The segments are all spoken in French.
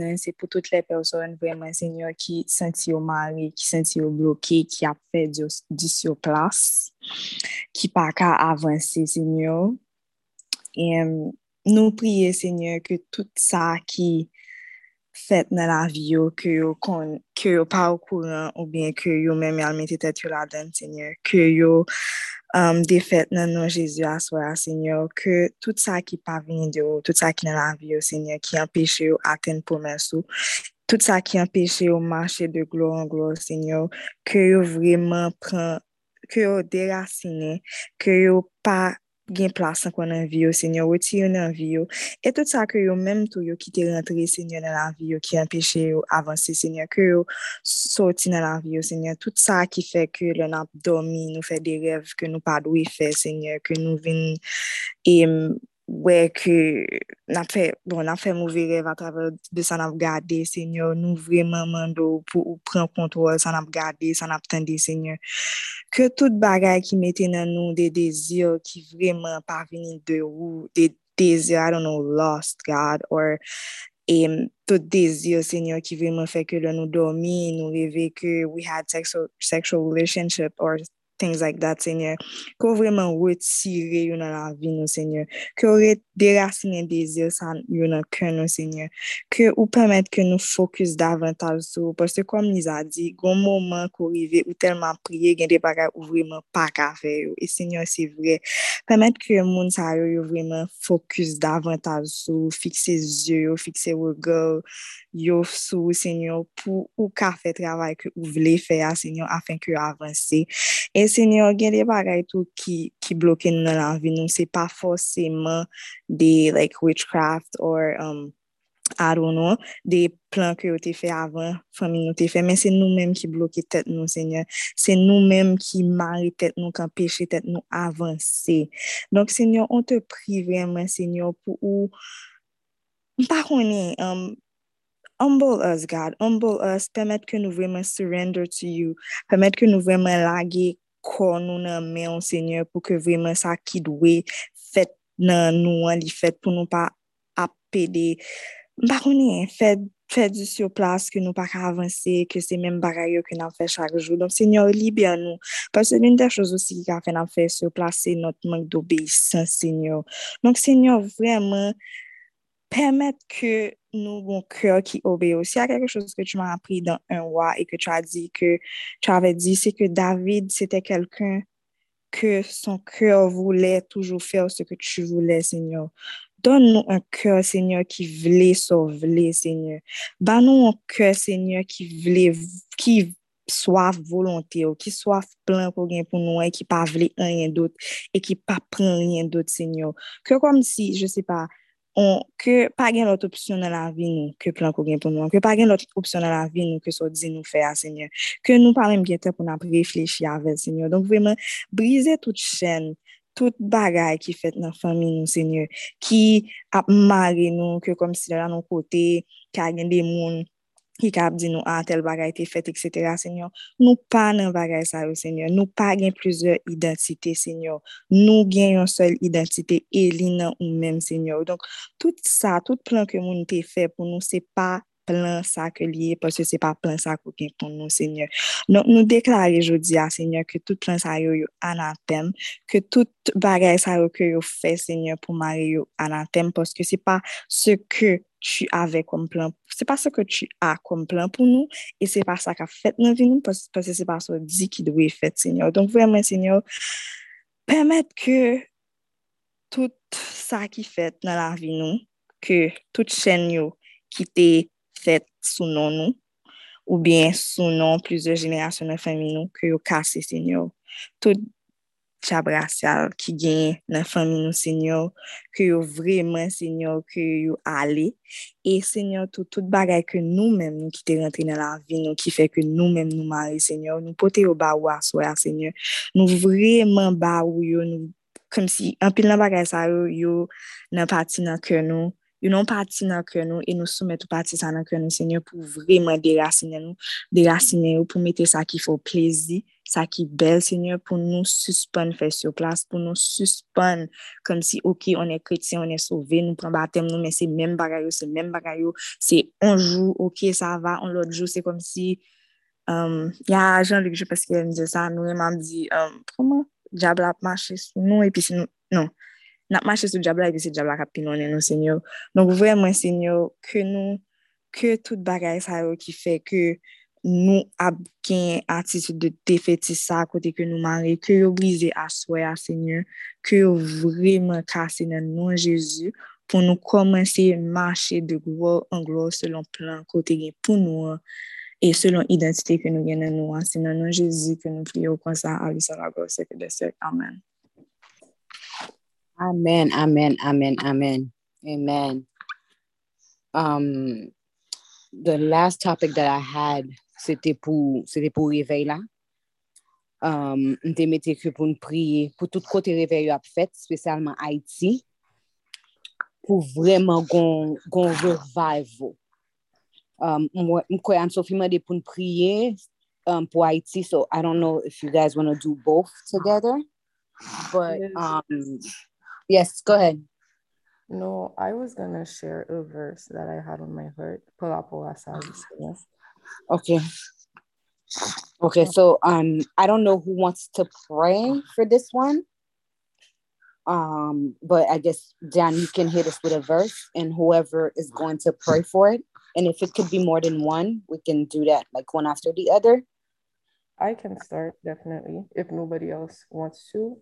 nan, se pou tout le person vreman, Seigneur, ki senti yo mari, ki senti yo bloke, ki ap fè di syo plas, ki pa ka avanse, Seigneur. Nou priye, Seigneur, ke tout sa ki fèt nan la vi yo ke yo, kon, ke yo pa ou kouran ou bien ke yo mèm yalmete tèt yo la den, Seigneur, ke yo um, defèt nan nou Jezu aswa, Seigneur, ke tout sa ki pa vin de yo, tout sa ki nan la vi yo, Seigneur, ki empèche yo aten pou mè sou, tout sa ki empèche yo mâche de glo an glo, Seigneur, ke yo vreman pran, ke yo derasine, ke yo pa gen plasan kon nan vi yo, senyo, woti yo nan vi yo, e tout sa ke yo menm tou yo ki te rentre senyo nan la vi yo, ki empeshe yo avanse senyo, ke yo soti nan la vi yo senyo, tout sa ki fe ke lè nan domi, nou fe de rev, ke nou pa dwe fe senyo, ke nou vin em wè ke nan fè, bon nan fè mouvè rev a travè de san ap gade, seigneur, nou vreman mando pou ou pren kontrol, san ap gade, san ap tende, seigneur. Ke tout bagay ki mette nan nou de dezir ki vreman parveni de ou, de dezir, I don't know, lost, God, or e tout dezir, seigneur, ki vreman fè ke lè nou dormi, nou revè ke we had sexual, sexual relationship or things like that, Seigneur. Ko vreman wetire yon nan la vi nou, Seigneur. ou re derasine dezir san yon nan kè nou, Seigneur. Ke ou pèmèt ke nou fokus davantal sou, pwese kom niz di, goun mouman ko rive ou telman priye gen de bagay ou vreman pa ka fè yo. E Seigneur, se vre. Pèmèt ke moun sa yo yo vreman fokus davantal sou, fikse zye yo, fikse wè gò, yo sou, Seigneur, pou ou ka fè travay ke ou vle fè ya, Seigneur, afen ke yo avanse. E senyor gen de bagay tou ki, ki bloke nou nan vi nou, se pa foseman de like witchcraft or um, I don't know, de plan ke yo te fe avan, fami nou te fe, men se nou menm ki bloke tet nou, senyor. Se nou menm ki mari tet nou, kan peche tet nou avanse. Donk, senyor, on te pri vremen, senyor, pou ou, mpa koni, um, humble us, God, humble us, pemet ke nou vremen surrender to you, pemet ke nou vremen lage kon nou nan men an seigneur pou ke vremen sa ki dwe fet nan nou an li fet pou nou pa apede. Mpa konen, fet, fet di sou plas ke nou pa ka avanse, ke se men bagay yo ke nan fe chak jou. Don seigneur libe an nou. Pase l'un de chos osi ki ka fe nan fe sou plas se not mank dobe san seigneur. Donk seigneur vremen pemet ke nou bon kyo ki obeyo. Si a keke chouz ke tu man apri dan un wa e ke tu a di ke, tu ave di, se ke David, te kelken ke son kyo voule toujou fè ou se ke tu voule, Senyor. Don nou an kyo, Senyor, ki vle so vle, Senyor. Ban nou an kyo, Senyor, ki vle, ki soaf volonte ou, ki soaf plan pou gen pou nou e ki pa vle an yen dot e ki pa pran yen dot, Senyor. Kyo kom si, je se on, ke pa gen lot opsyon nan la vi nou, ke plan ko gen pou nou, ke pa gen lot opsyon nan la vi nou, ke so di nou fe a senyor, ke nou pa men gen te pou nan preflechi avel senyor, donk vremen brize tout chen, tout bagay ki fet nan fami nou senyor, ki ap mare nou, ke kom si la nan kote, ka gen de moun, ki kap di nou an tel bagay te fet, etc. Senyor, nou pa nan bagay sa yo, senyor. Nou pa gen plizor identite, senyor. Nou gen yon sol identite e li nan ou men, senyor. Donk, tout sa, tout plan ke moun te fe pou nou se pa plan sa ke liye, pwese se pa plan sa kou gen kon nou, Seigneur. Non, nou deklare jodi a, Seigneur, ke tout plan sa yo yo anatem, ke tout bagay sa yo ke yo fe, Seigneur, pou mare yo anatem, pwese se pa se ke tu avè kom plan, se pa se ke tu a kom plan pou nou, e se pa sa ka fèt nan vi nou, pwese se pa sa di ki dwe fèt, Seigneur. Donk vwèmen, Seigneur, pwèmèt ke tout sa ki fèt nan la vi nou, ke tout chen yo ki te fèt sou non nou, ou bien sou non plizè jenerasyon nan fami nou ki yo kase Senyor. Tout chabrasyal ki gen nan fami nou Senyor, ki yo vremen Senyor, ki yo ale, e Senyor, tout, tout bagay ke nou men nou ki te rentre nan la vi nou, ki fe ke nou men nou mare Senyor, nou pote yo ba ou aswa Senyor, nou vremen ba ou yo nou, kom si anpil nan bagay sa yo, yo nan pati nan ke nou, yon nou pati nan kre nou, e nou soumet ou pati sa nan kre nou, Senyor, pou vremen derasine nou, derasine ou pou mette sa ki fò plezi, sa ki bel, Senyor, pou nou suspon fè sou plas, pou nou suspon, kom si, ok, on e kretien, on e sove, nou pran batem nou, men se men bagayou, se men bagayou, se onjou, ok, sa va, on lotjou, se kom si, um, ya, Jean-Luc, je peske mè mè sa, nou mè mè mè di, um, proman, diable ap mache sou nou, epi se nou, non, non, nap mache sou diabla epi se diabla kap pinone nou senyo. Donk vremen senyo ke nou, ke tout bagay sa yo ki fe ke nou ap gen atitude de defeti sa kote ke nou mare, ke yo brize aswe a senyo, ke yo vremen kase nan nou Jezu pou nou komanse mache de gwo an gwo selon plan kote gen pou nou an e selon identite ke nou gen nan nou an, se nan nou Jezu ke nou priyo kon sa a lisa la gwo seke de sek. Amen. Amen, amen, amen, amen, amen. Um, the last topic that I had, c'était pour, c'était pour réveil là. Um, te mette ki pou n'priye pou tout kote reveyo ap fet, spesyalman Haiti, pou vreman gon, gon revival. Um, Mkwe an sofi mwede pou n'priye um, pou Haiti, so I don't know if you guys want to do both together, but um, yes, go ahead. No, I was gonna share a verse that I had on my heart. Pull up yes. Okay. Okay, so um I don't know who wants to pray for this one. Um, but I guess Dan, you can hit us with a verse and whoever is going to pray for it. And if it could be more than one, we can do that like one after the other. I can start definitely if nobody else wants to.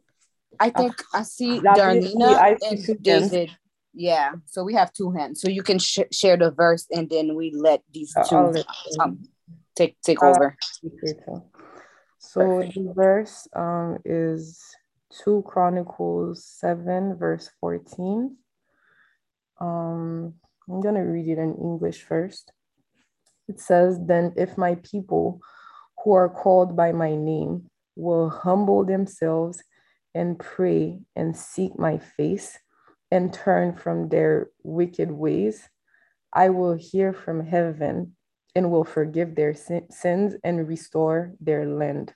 I think I see Darlena and David. Yeah, so we have two hands. So you can sh- share the verse and then we let these 2 let um, take take over. So the verse um, is 2 Chronicles 7, verse 14. Um, I'm going to read it in English first. It says, Then if my people who are called by my name will humble themselves and pray and seek my face and turn from their wicked ways, I will hear from heaven and will forgive their sins and restore their land.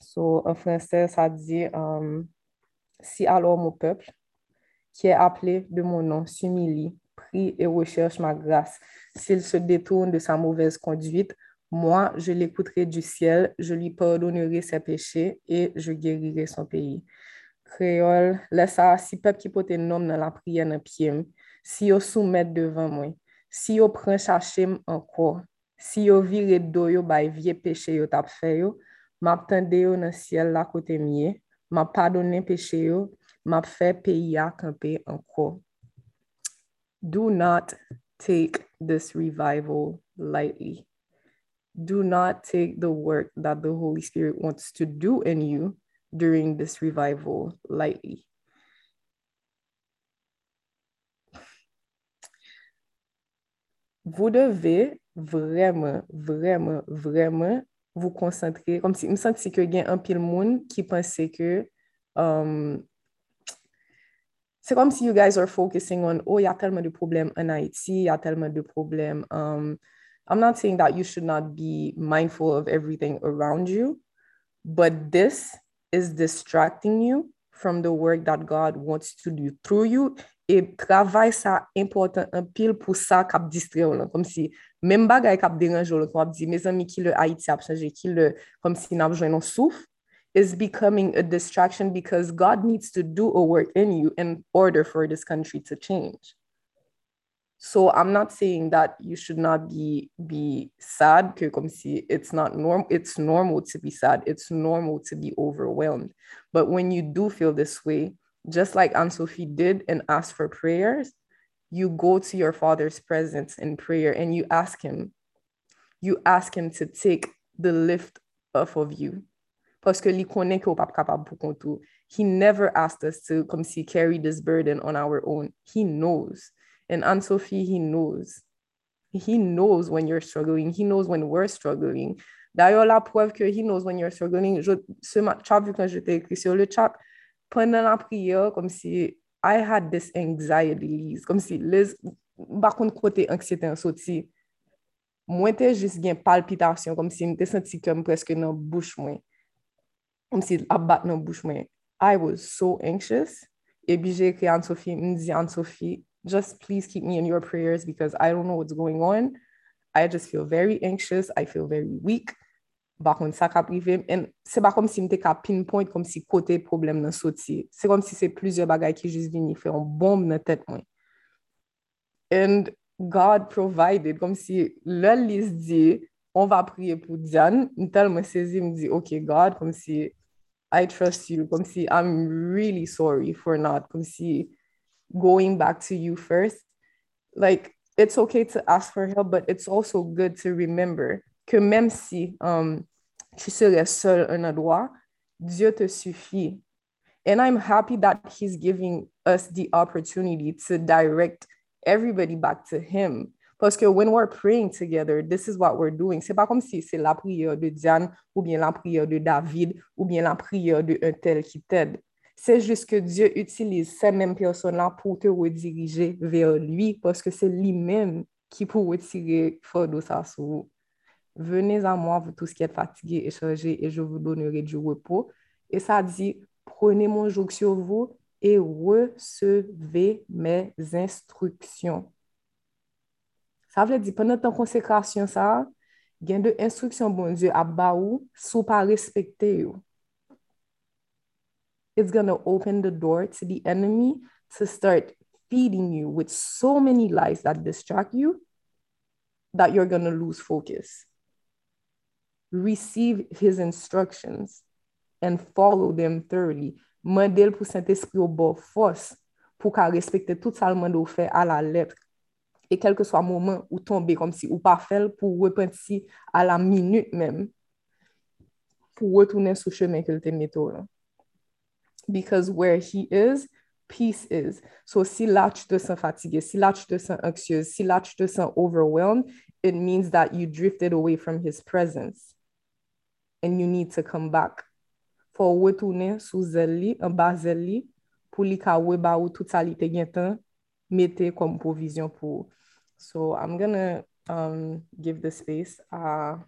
So, en français, ça dit um, Si alors mon peuple, qui est appelé de mon nom, s'humilie, prie et recherche ma grâce, s'il se détourne de sa mauvaise conduite, moi, je l'écouterai du ciel, je lui pardonnerai ses péchés et je guérirai son pays. Créole, sa, si pep ki pote nom nan la priye nan piyem, si yo soumet devan mwen, si yo pren chachem anko, si yo vire do yo bay vie peche yo tap fe yo, map tende yo nan siel la kote miye, map padone peche yo, map fe peyi akampe anko. Do not take this revival lightly. Do not take the work that the Holy Spirit wants to do in you during this revival lightly. Vous devez vraiment, vraiment, vraiment vous concentrer. Comme si, il me semble que y a un pile monde qui pensait que um, c'est comme si you guys are focusing on, oh, il y a tellement de problèmes en Haïti, il y a tellement de problèmes. Um, I'm not saying that you should not be mindful of everything around you, but this is distracting you from the work that God wants to do through you. Et travail ça important un pile pour ça cap distraire là comme si même bagay cap déranger là comme dit mes amis qui le Haïti a changé qui le comme si n'a besoin non souffle is becoming a distraction because God needs to do a work in you in order for this country to change. So I'm not saying that you should not be be sad, comme si it's not normal. It's normal to be sad. It's normal to be overwhelmed. But when you do feel this way, just like Anne Sophie did and asked for prayers, you go to your father's presence in prayer and you ask him, you ask him to take the lift off of you. Parce que que He never asked us to come see carry this burden on our own. He knows. And Aunt Sophie, he knows. He knows when you're struggling. He knows when we're struggling. D'ailleurs, la preuve que he knows when you're struggling, je, ce chat, vu quand je t'ai écrit sur le chat, pendant la prière, comme si I had this anxiety, Liz. Comme si Liz, par contre, côté anxiété en sorti, moi, j'étais juste une palpitation, comme si te senti kem preske nan bouch mwen. Kom si abattre dans la bouche, moi. I was so anxious. E bi j'ai ekri Anne-Sophie, mwen di Anne-Sophie, just please keep me in your prayers because I don't know what's going on. I just feel very anxious. I feel very weak. Bakon sa ka prive. En se ba kom si mte ka pinpoint kom si kote problem nan soti. Se kom si se plizye bagay ki jist vini fe yon bomb nan tet mwen. And God provided. Kom si lèl lis di, on va priye pou Diyan. Ntel mwen sezi mdi, ok God, kom si I trust you. Kom si I'm really sorry for not. Kom si going back to you first. Like, it's okay to ask for help, but it's also good to remember que même si um, tu serais seul un endroit, Dieu te suffit. And I'm happy that he's giving us the opportunity to direct everybody back to him. Parce que when we're praying together, this is what we're doing. C'est pas comme si c'est la prière de Diane ou bien la prière de David ou bien la prière de un tel qui t'aide. C'est juste que Dieu utilise ces mêmes personnes-là pour te rediriger vers lui parce que c'est lui-même qui peut retirer fardeau ça sur vous. Venez à moi, vous tous qui êtes fatigués et chargés, et je vous donnerai du repos. Et ça dit, prenez mon joug sur vous et recevez mes instructions. Ça veut dire, pendant ta consécration, ça, il y a instructions, bon Dieu, à bas ou, sous pas respecter. It's going to open the door to the enemy to start feeding you with so many lies that distract you that you're going to lose focus. receive his instructions and follow them thoroughly. Mandel pou Saint-Esprit ou bo fos pou ka respekte tout sa lman do fe a la lettre letre. E kelke swa mouman ou tombe kom si ou pa fel pou repenti a la minute men pou retounen sou chemen ke lte meto. Because where he is, peace is. So si la tu te sen fatige, si la tu te sen anxious, si la tu te sen overwhelmed, it means that you drifted away from his presence. and you need to come back. For ou retourner sou zel li, an ba zel li, ka we ba ou tout sa li te gen tan, mette kom provision pou. So I'm gonna um, give the space a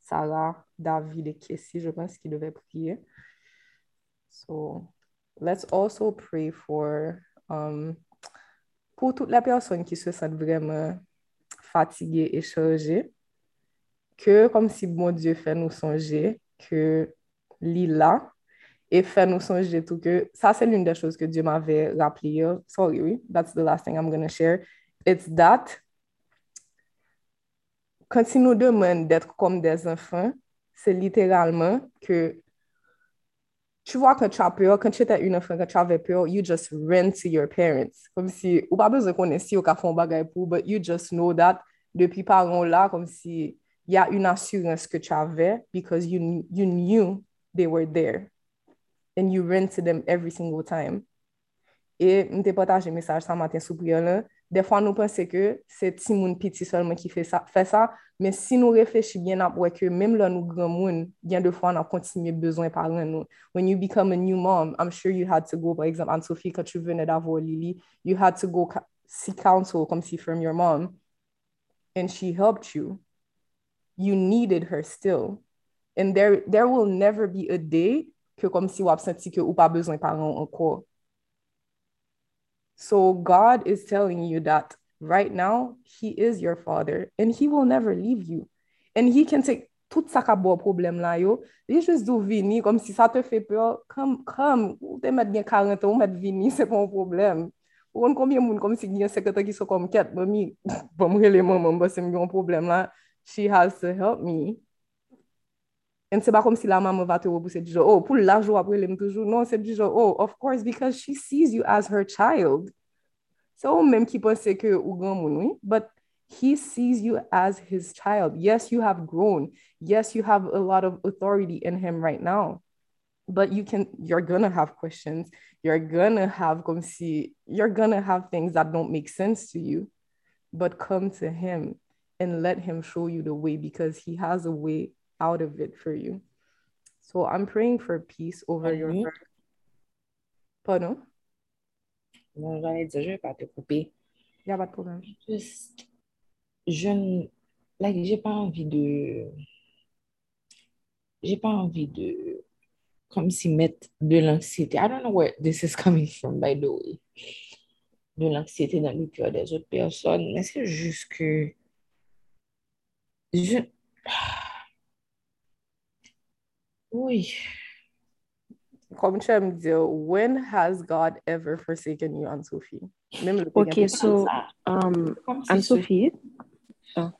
Sarah, David et Kessie, je pense ki devait prier. So, let's also pray for um, pou tout la person ki se sent vremen fatige e chanje, ke kom si bon Diyo fè nou sonje, ke li la, e fè nou sonje tout ke, sa se l'un de chose ke Diyo m'ave rappli yo, sorry, oui, that's the last thing I'm gonna share, it's that, kanti nou demen d'être kom des enfans, se literalman ke tu vois quand tu as peur, quand tu étais une enfant, quand tu avais peur, you just run to your parents. Comme si, ou pas besoin qu'on ait si au café bagay pour, but you just know that depuis parents là, comme si il y a une assurance que tu avais because you, you knew they were there and you ran to them every single time. Et je t'ai partagé un message ce matin sous prière Des fois, nous pensons que c'est Timoun Piti seulement qui fait ça, fait ça. Mais si nous réfléchissons bien, après que même là, nous grand monde, bien de fois, on a continué besoin par nous. When you become a new mom, I'm sure you had to go, par exemple, Anne-Sophie, quand tu venais d'avoir Lily, you had to go seek counsel, comme si from your mom. And she helped you. you needed her still. And there, there will never be a day que comme si wap senti que ou pas besoin parents encore. So God is telling you that right now, he is your father and he will never leave you. And he can take tout sa ka bo problem la yo, li juste dou vini, comme si ça te fait peur, come, come, ou te met bien 40 ans, ou met vini, c'est pas un problème. Ou on combien moun, comme si gen sekretar qui sont comme ket, mami, bon mrele maman, ba se mwen un problème la, she has to help me. And c'est pas comme si la maman va te repousser du genre, oh, pour l'argent après l'aime toujours. Non, c'est du genre, oh, of course, because she sees you as her child. C'est au même qui pense que ou grand but he sees you as his child. Yes, you have grown. Yes, you have a lot of authority in him right now. But you can, you're gonna have questions. You're gonna have, comme si, you're gonna have things that don't make sense to you. But come to him and let him show you the way because he has a way out of it for you. So I'm praying for peace over your heart. Pardon? Non, j'allais dire, je vais pas te couper. Il n'y a pas de problème. Juste, je, like, j'ai pas envie de, j'ai pas envie de, comme si mettre de l'anxiété. I don't know where this is coming from, by the way. De l'anxiété dans le cœur des autres personnes, mais c'est juste que je... Oui. Comme tu me dire, when has God ever forsaken you, Anne-Sophie? Même le ok, so, um, Anne-Sophie, oh.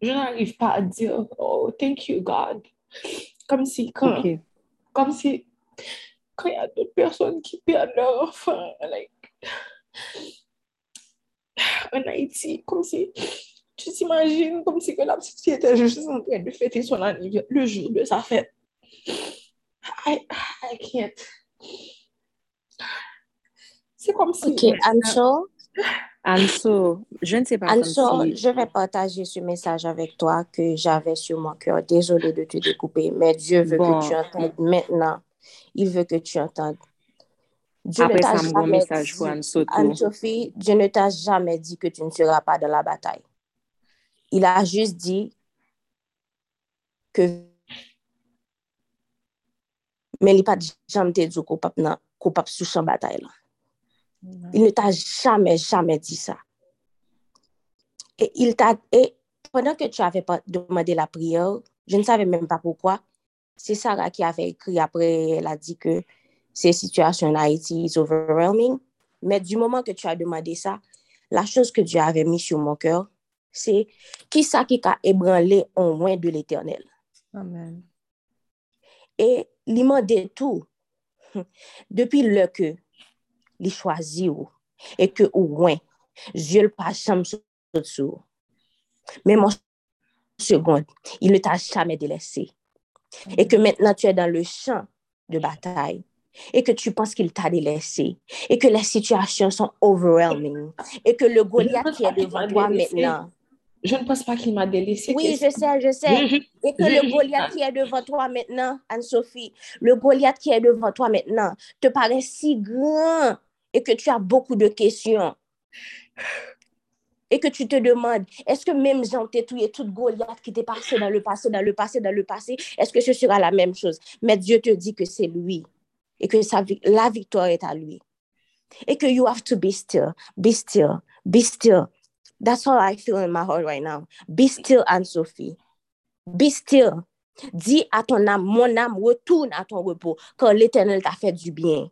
je n'arrive pas à dire, oh, thank you, God. Comme si, quand, okay. comme si, quand il y a d'autres personnes qui perdent leur enfant, like, en Haïti, comme si, tu t'imagines comme si que la petite était juste en train de fêter son anniversaire le jour de sa fête. I, I can't. C'est comme si... Ok, Anso? Anso, je ne sais pas Anso, si... je vais partager ce message avec toi que j'avais sur mon cœur. Désolée de te découper, mais Dieu veut bon. que tu entendes maintenant. Il veut que tu entendes. Dieu Après, ça, mon message pour Anne-Sophie, Dieu ne t'a jamais dit que tu ne seras pas dans la bataille. Il a juste dit que mais il pa di jam te djou ko pap, pap sou chan batay Il ne ta jamais jamais dit ça. Et il ta, et pendant que tu avais pas demandé la prière, je ne savais même pas pourquoi, c'est Sarah qui avait écrit après, elle a dit que ces situations en Haïti is overwhelming, mais du moment que tu as demandé ça, la chose que Dieu avait mis sur mon cœur, c'est qui ça qui a ébranlé en moins de l'éternel. Amen. Et l'imandé tout, depuis le que il choisit et que au moins, Dieu le pas jamais sur Mais mon seconde, il ne t'a jamais délaissé. Et que maintenant tu es dans le champ de bataille. Et que tu penses qu'il t'a délaissé. Et que les situations sont overwhelming. Et que le Goliath qui est devant toi maintenant je ne pense pas qu'il m'a délaissé. Oui, je sais, je sais. Et que le Goliath qui est devant toi maintenant, Anne-Sophie, le Goliath qui est devant toi maintenant te paraît si grand et que tu as beaucoup de questions. Et que tu te demandes, est-ce que même Jean Tétouille et toute Goliath qui t'est passé dans le passé, dans le passé, dans le passé, est-ce que ce sera la même chose? Mais Dieu te dit que c'est lui et que sa, la victoire est à lui. Et que you have to be still, be still, be still. That's how I feel in my heart right now. Be still, Anne-Sophie. Be still. Di a ton âme, mon âme, retourne à ton repos, car l'Éternel t'a fait du bien.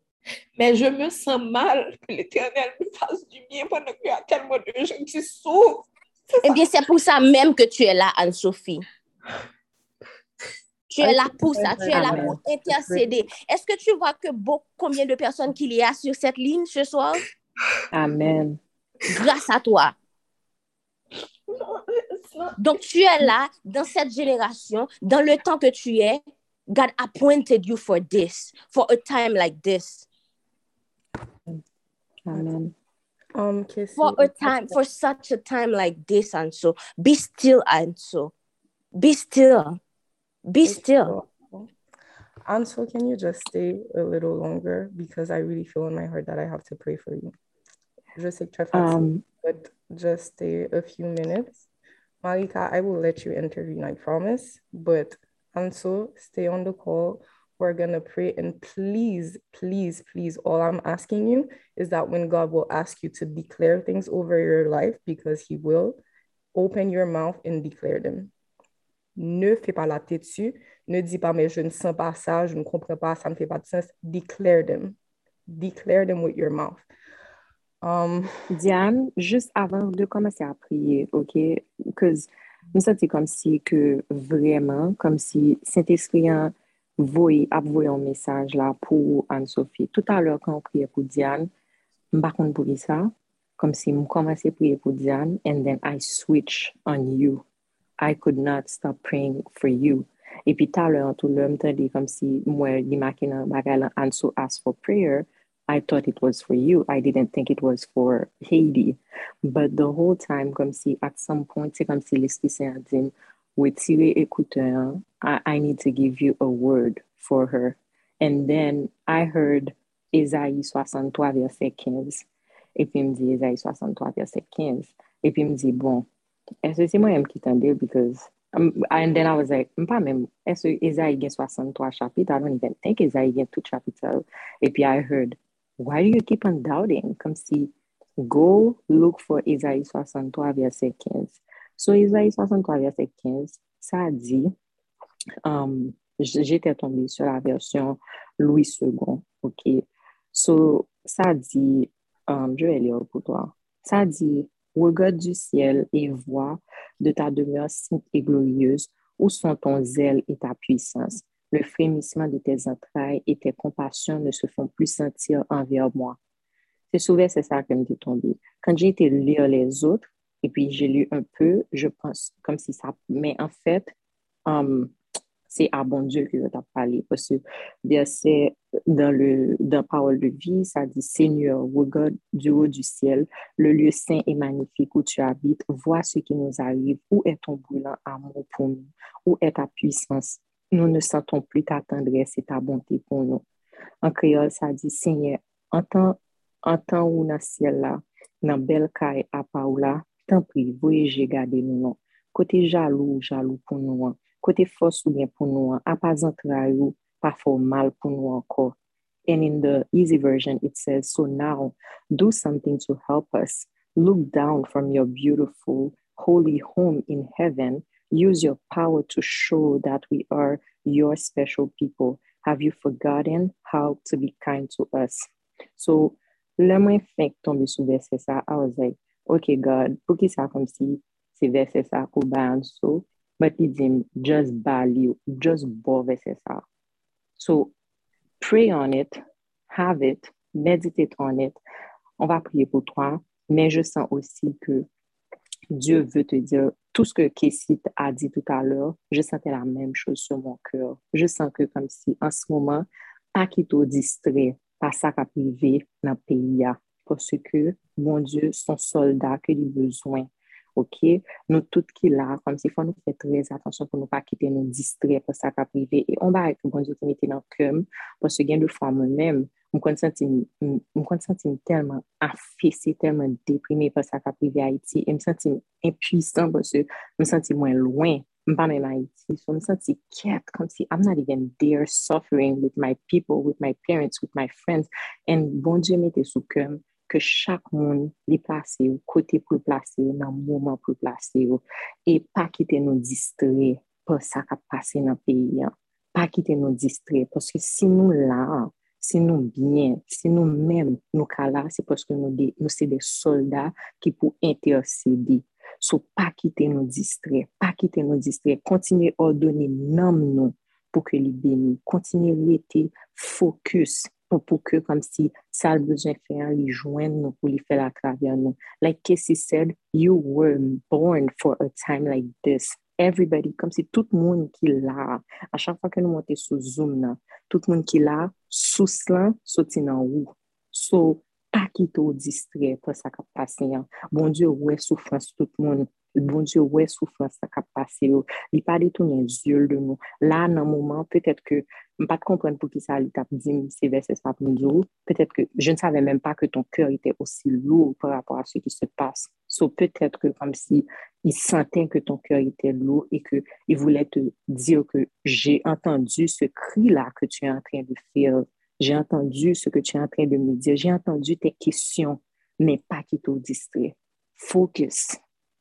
Mais je me sens mal que l'Éternel me fasse du bien pendant qu'il y a tellement de gens qui souffrent. Eh bien, c'est pour ça même que tu es là, Anne-Sophie. Tu es là pour ça, tu es là pour intercéder. Est-ce que tu vois que beau, combien de personnes qu'il y a sur cette ligne ce soir? Amen. Grâce à toi. Donc, tu es là, dans cette génération, dans le temps que tu es, God appointed you for this, for a time like this. Amen. Um, for a time, for such a time like this, and so be still, and so be still, be still. And so, can you just stay a little longer because I really feel in my heart that I have to pray for you. Je sais que tu um, but just stay a few minutes. Marika, I will let you intervene, I promise. But Anso, stay on the call. We're going to pray. And please, please, please, all I'm asking you is that when God will ask you to declare things over your life, because He will, open your mouth and declare them. Ne fais pas la tête dessus. Ne dis pas, mais je ne sens pas ça, je ne comprends pas, ça ne fait pas de sens. Declare them. Declare them with your mouth. Um, Diane, just avan de komanse a priye, ok? Kouz, mwen senti kom si ke vreman, kom si Saint-Esprit voye, ap voye an mesaj la pou Anne-Sophie. Tout alor kan priye pou Diane, mba kon pou li sa, kom si mwen komanse priye pou Diane, and then I switch on you. I could not stop praying for you. E pi talor an tou lè, mwen te di kom si mwen di makin an bagay lan Anne-Sophie ask for prayer, mwen, I thought it was for you. I didn't think it was for Haiti. But the whole time, comme si at some point, c'est comme si l'Esprit Saint a dit, retirer écouteur, I, I need to give you a word for her. And then I heard Esaïe 63, verset 15. Et puis il me dit Esaïe 63, verset 15. Et puis il me dit, bon, Est-ce que c'est moi qui tendais because um, and then I was like, même, est-ce que Esaïe gagne 63 chapitres? I don't even think Esaïe gagne tout chapitre. Et puis I heard, Why do you keep on doubting? Comme si, go look for Ezaïe 63 verset 15. So, Ezaïe 63 verset 15, ça dit, um, j'étais tombée sur la version Louis II, ok? So, ça dit, um, je vais lire pour toi. ça dit, regarde du ciel et vois de ta demeure sainte et glorieuse où sont ton zèle et ta puissance. Le frémissement de tes entrailles et tes compassions ne se font plus sentir envers moi. C'est souvent c'est ça qui me dit tombé. Quand j'ai été lire les autres, et puis j'ai lu un peu, je pense comme si ça... Mais en fait, um, c'est à bon Dieu que je t'ai parlé. Parce que verset dans, le, dans Parole de vie, ça dit Seigneur, regarde du haut du ciel, le lieu saint et magnifique où tu habites, vois ce qui nous arrive. Où est ton brûlant amour pour nous? Où est ta puissance? Nous ne sentons plus ta tendresse et ta bonté pour nous. En créole, ça dit Seigneur, en temps, en temps où dans ciel là, dans belle caille à Paola, t'en prie, voyez, garder nous. Côté jaloux, jaloux pour nous. Hein. Côté force ou bien pour nous, à pas entrer ou pas fort mal pour nous encore. And in the easy version, it says, So now do something to help us. Look down from your beautiful, holy home in heaven. Use your power to show that we are your special people. Have you forgotten how to be kind to us? So, le mwen fèk tombe sou verset sa, I was like, okay, God, pou ki sa kom si se verset sa kou bayan sou, but it's just value, just bove ça. So pray on it, have it, meditate on it. On va prier pour toi, mais je sens aussi que Dieu veut te dire tout ce que Kessit a dit tout à l'heure, je sentais la même chose sur mon cœur. Je sens que comme si en ce moment, pas qu'il te distrait par ça qu'a privé dans le pays, parce que mon Dieu, son soldat que il a besoin OK? Nous toutes qui là, comme s'il faut nous faire très attention pour ne pas quitter nous distraire par ça qu'a privé. Et on va être bon Dieu qui mettait dans le cœur, parce que gain de fois moi-même, je me sens tellement affaissée, tellement déprimée par ça qu'a privé Haïti, et me sens impuissant parce que je me sens moins loin. Je pas je me sens quête, comme si I'm not even there suffering with my people, with my parents, with my friends. Et bon Dieu mettait sous cœur que chaque monde les place au côté pour placer dans le moment pour placer et pas quitter nous distraire par ça qui passe dans le pays. Hein. Pas quitter nous distraire parce que si nous là, si nous bien, si nous même nous là, c'est parce que nous, sommes des soldats qui pour intercéder. So, pas quitter nous distraire, pas quitter nous distraire, continuer à ordonner nous pour que les bénis, continuer à être focus pour que, comme si ça a besoin de faire, joindre nous pour les faire à travers nous. Like Casey said, you were born for a time like this. everybody, kom si tout moun ki la, a chan fwa ke nou monte sou zoom nan, tout moun ki la, sou slan, soti nan ou. So, pa ki tou distre pou sa kap pase yan. Bon Diyo wè soufrans tout moun. Bon Diyo wè soufrans sa kap pase yo. Li pa detounen zyol de nou. La nan mouman, petèt ke, m pa te kompren pou ki sa li tap di mi se verse sa pou nou. Petèt ke, je ne savè mèm pa ke ton kèr itè osi lou par rapport a se ki se passe. So, peut-être que comme si il sentait que ton cœur était lourd et que il voulait te dire que j'ai entendu ce cri-là que tu es en train de faire. J'ai entendu ce que tu es en train de me dire. J'ai entendu tes questions, mais pas qui te distrait. Focus.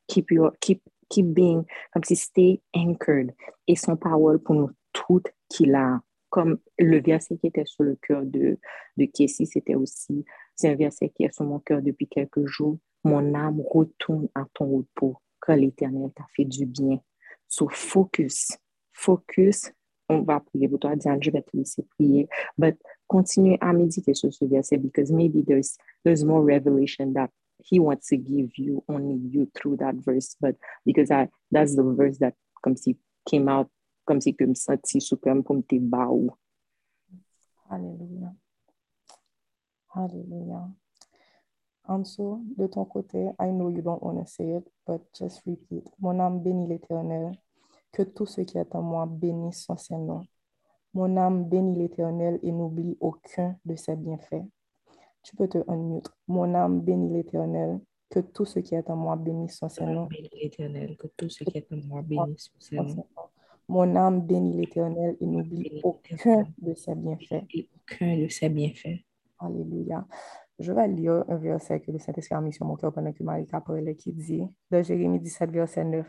Keep your, keep, keep being, comme si stay anchored. Et son parole pour nous toutes qu'il a comme le verset qui était sur le cœur de, de Kessie, c'était aussi, c'est un verset qui est sur mon cœur depuis quelques jours. Mon âme retourne à ton repos quand l'Éternel t'a fait du bien. So focus, focus. On va prier pour toi, Diane, je vais te laisser prier. But continue à méditer sur ce verset because maybe there's, there's more revelation that he wants to give you, only you through that verse. But because I, that's the verse that comes, came out comme si que me senti suprême pour me baou. Alléluia. Alléluia. Anso, de ton côté, I know you don't want to say it, but just repeat. Mon âme bénit l'Éternel. Que tout ce qui est en moi bénisse son Saint-Nom. Mon âme bénit l'Éternel et n'oublie aucun de ses bienfaits. Tu peux te unmute. Mon âme bénit l'Éternel Que tout ce qui est en moi bénisse son. Bénis l'Éternel, que tout ce qui est en moi bénisse son. Mon âme bénit l'Éternel et n'oublie aucun de ses bienfaits. Aucun de ses bienfaits. Alléluia. Je vais lire un verset que le Saint-Esprit a mis sur mon cœur pendant que Marie parlait qui dit, de Jérémie 17, verset 9.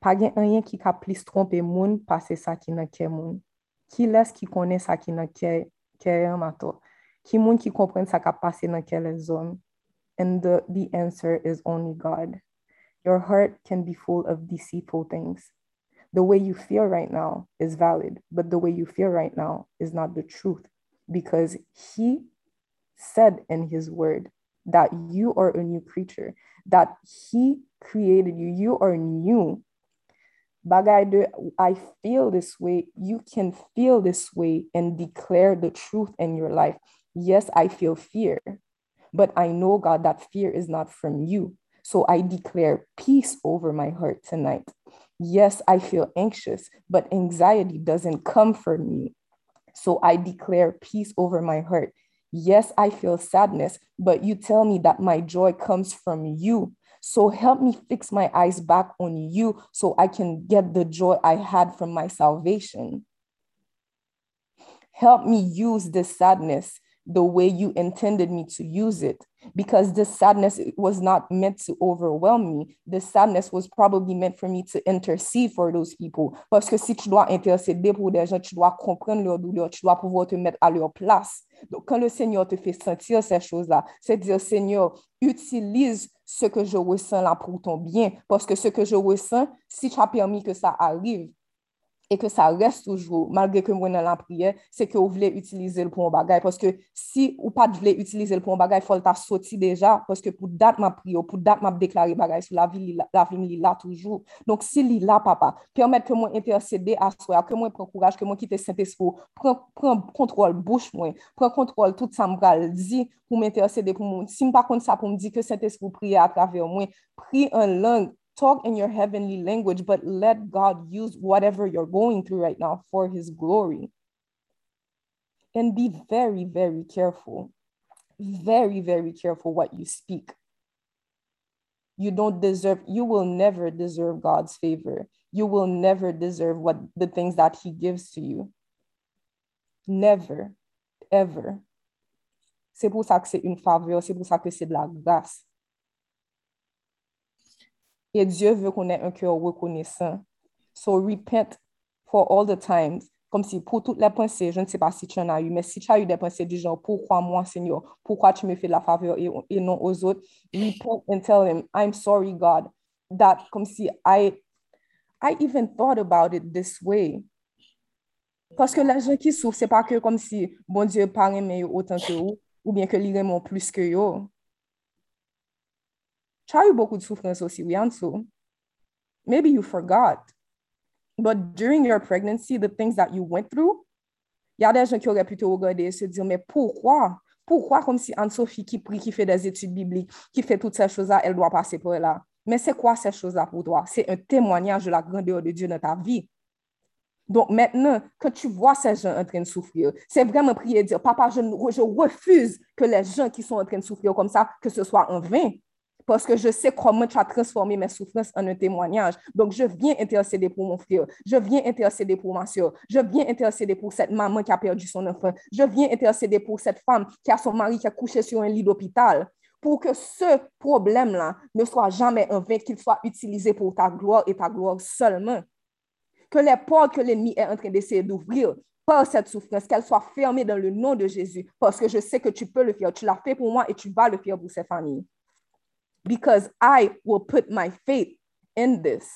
Pas gen rien qui ka plis trompe moun pase sa ki nan ke moun. Ki les ki konen sa ki nan ke, ke yon mato. Ki moun ki kompren sa ka pase nan ke les zon. And the, the answer is only God. Your heart can be full of deceitful things. The way you feel right now is valid, but the way you feel right now is not the truth because He said in His word that you are a new creature, that He created you, you are new. Bagay I feel this way. You can feel this way and declare the truth in your life. Yes, I feel fear, but I know, God, that fear is not from you. So I declare peace over my heart tonight. Yes, I feel anxious, but anxiety doesn't come from me. So I declare peace over my heart. Yes, I feel sadness, but you tell me that my joy comes from you. So help me fix my eyes back on you so I can get the joy I had from my salvation. Help me use this sadness the way you intended me to use it because this sadness was not meant to overwhelm me. This sadness was probably meant for me to intercede for those people. Parce que si tu dois intercéder pour des gens, tu dois comprendre leur douleur, tu dois pouvoir te mettre à leur place. Donc, quand le Seigneur te fait sentir ces choses-là, c'est dire, Seigneur, utilise ce que je ressens là pour ton bien. Parce que ce que je ressens, si tu as permis que ça arrive, e ke sa res toujou, malgre ke mwen nan la priye, se ke ou vle utilize l pou an bagay, poske si ou pat vle utilize l pou an bagay, fol ta soti deja, poske pou dat ma priyo, pou dat ma deklare bagay sou la vi li la, la vi li la toujou. Donk si li la, papa, permet ke mwen intercede aswa, ke mwen pren kouraj, ke mwen kite Saint-Esprit, pren, pren kontrol bouch mwen, pren kontrol tout sa mbral di pou mwen intercede pou mwen. Si mpa kont sa pou mdi ke Saint-Esprit priye atrave mwen, priye an lang, talk in your heavenly language, but let God use whatever you're going through right now for his glory. And be very, very careful. Very, very careful what you speak. You don't deserve, you will never deserve God's favor. You will never deserve what the things that he gives to you. Never, ever. C'est pour ça que c'est une faveur, c'est pour ça que c'est de la grâce. Et Dieu veut qu'on ait un cœur reconnaissant. So repent for all the times. Comme si pour toutes les pensées, je ne sais pas si tu en as eu, mais si tu as eu des pensées du genre, pourquoi moi, Seigneur? Pourquoi tu me fais la faveur et, non aux autres? Repent and tell him, I'm sorry, God, that comme si I, I even thought about it this way. Parce que les gens qui souffrent, c'est pas que comme si, bon Dieu, pas aimé autant que vous, ou bien que l'irement plus que vous. tu as eu beaucoup de souffrance aussi, oui, en dessous. Maybe you forgot. But during your pregnancy, the things that you went through, il y a des gens qui auraient pu te regarder et se dire, mais pourquoi? Pourquoi comme si Anne-Sophie qui prie, qui fait des études bibliques, qui fait toutes ces choses-là, elle doit passer par là? Mais c'est quoi ces choses-là pour toi? C'est un témoignage de la grandeur de Dieu dans ta vie. Donc maintenant, quand tu vois ces gens en train de souffrir, c'est vraiment prier et dire, papa, je, je refuse que les gens qui sont en train de souffrir comme ça, que ce soit en vain. Parce que je sais comment tu as transformé mes souffrances en un témoignage. Donc, je viens intercéder pour mon frère, je viens intercéder pour ma soeur, je viens intercéder pour cette maman qui a perdu son enfant, je viens intercéder pour cette femme qui a son mari qui a couché sur un lit d'hôpital, pour que ce problème-là ne soit jamais un vain, qu'il soit utilisé pour ta gloire et ta gloire seulement. Que les portes que l'ennemi est en train d'essayer d'ouvrir par cette souffrance, qu'elles soient fermées dans le nom de Jésus, parce que je sais que tu peux le faire. Tu l'as fait pour moi et tu vas le faire pour ces familles because I will put my faith in this.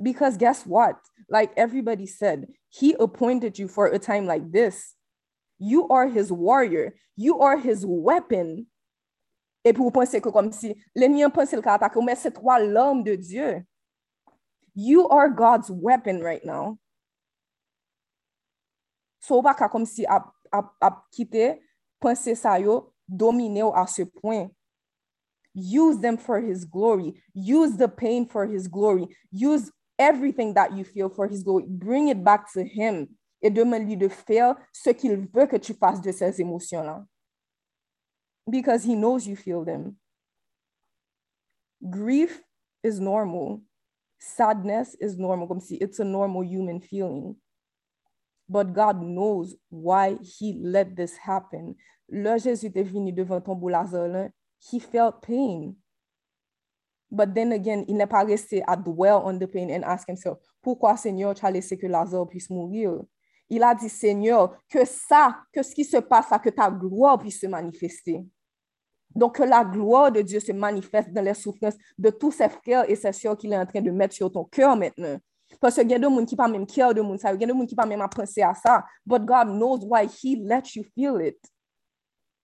Because guess what? Like everybody said, he appointed you for a time like this. You are his warrior, you are his weapon. Et puis vous pensez que comme si l'ennemi pense le mais c'est toi l'homme de Dieu. You are God's weapon right now. So pas comme si a, a, a quitté, penser ça yo, dominer à ce point. Use them for his glory. Use the pain for his glory. Use everything that you feel for his glory. Bring it back to him. Et demande-lui de faire ce qu'il veut que tu fasses de ces émotions-là. Because he knows you feel them. grief is normal. Sadness is normal. Comme si it's a normal human feeling. But God knows why he let this happen. Jésus était venu devant ton Lazare, he felt pain. But then again, il n'est pas resté à dwell on the pain and ask himself, pourquoi Seigneur, tu as laissé que Lazare puisse mourir? Il a dit, Seigneur, que ça, que ce qui se passe, que ta gloire puisse se manifester. Donc, que la gloire de Dieu se manifeste dans les souffrances de tous ses frères et ses sœurs qu'il est en train de mettre sur ton cœur maintenant. Parce que il y a des gens qui pas même cœur de monde, il y a des gens qui pas même à penser à ça. But God knows why he let you feel it.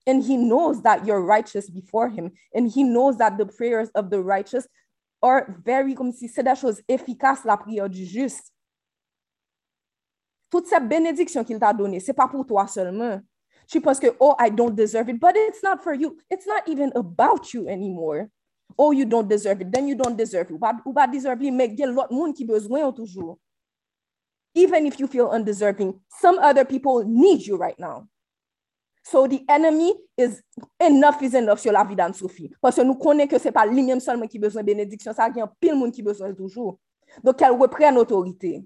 And he knows that you're righteous before him. And he knows that the prayers of the righteous are very, comme si c'est des choses efficaces, la prière du juste. Toutes ces bénédictions qu'il t'a données, c'est pas pour toi seulement. Tu penses que, oh, I don't deserve it, but it's not for you. It's not even about you anymore. Oh, you don't deserve it, then you don't deserve it. Ou pas deserve it, mais il y a l'autre monde qui besoin toujours. Even if you feel undeserving, some other people need you right now. So the enemy is enough is enough sur la vie d'Anne-Sophie. Parce que nous connaissons que ce n'est pas lui-même seulement qui a besoin de bénédiction, ça y a pile monde qui a besoin toujours. Donc, qu'elle reprenne autorité.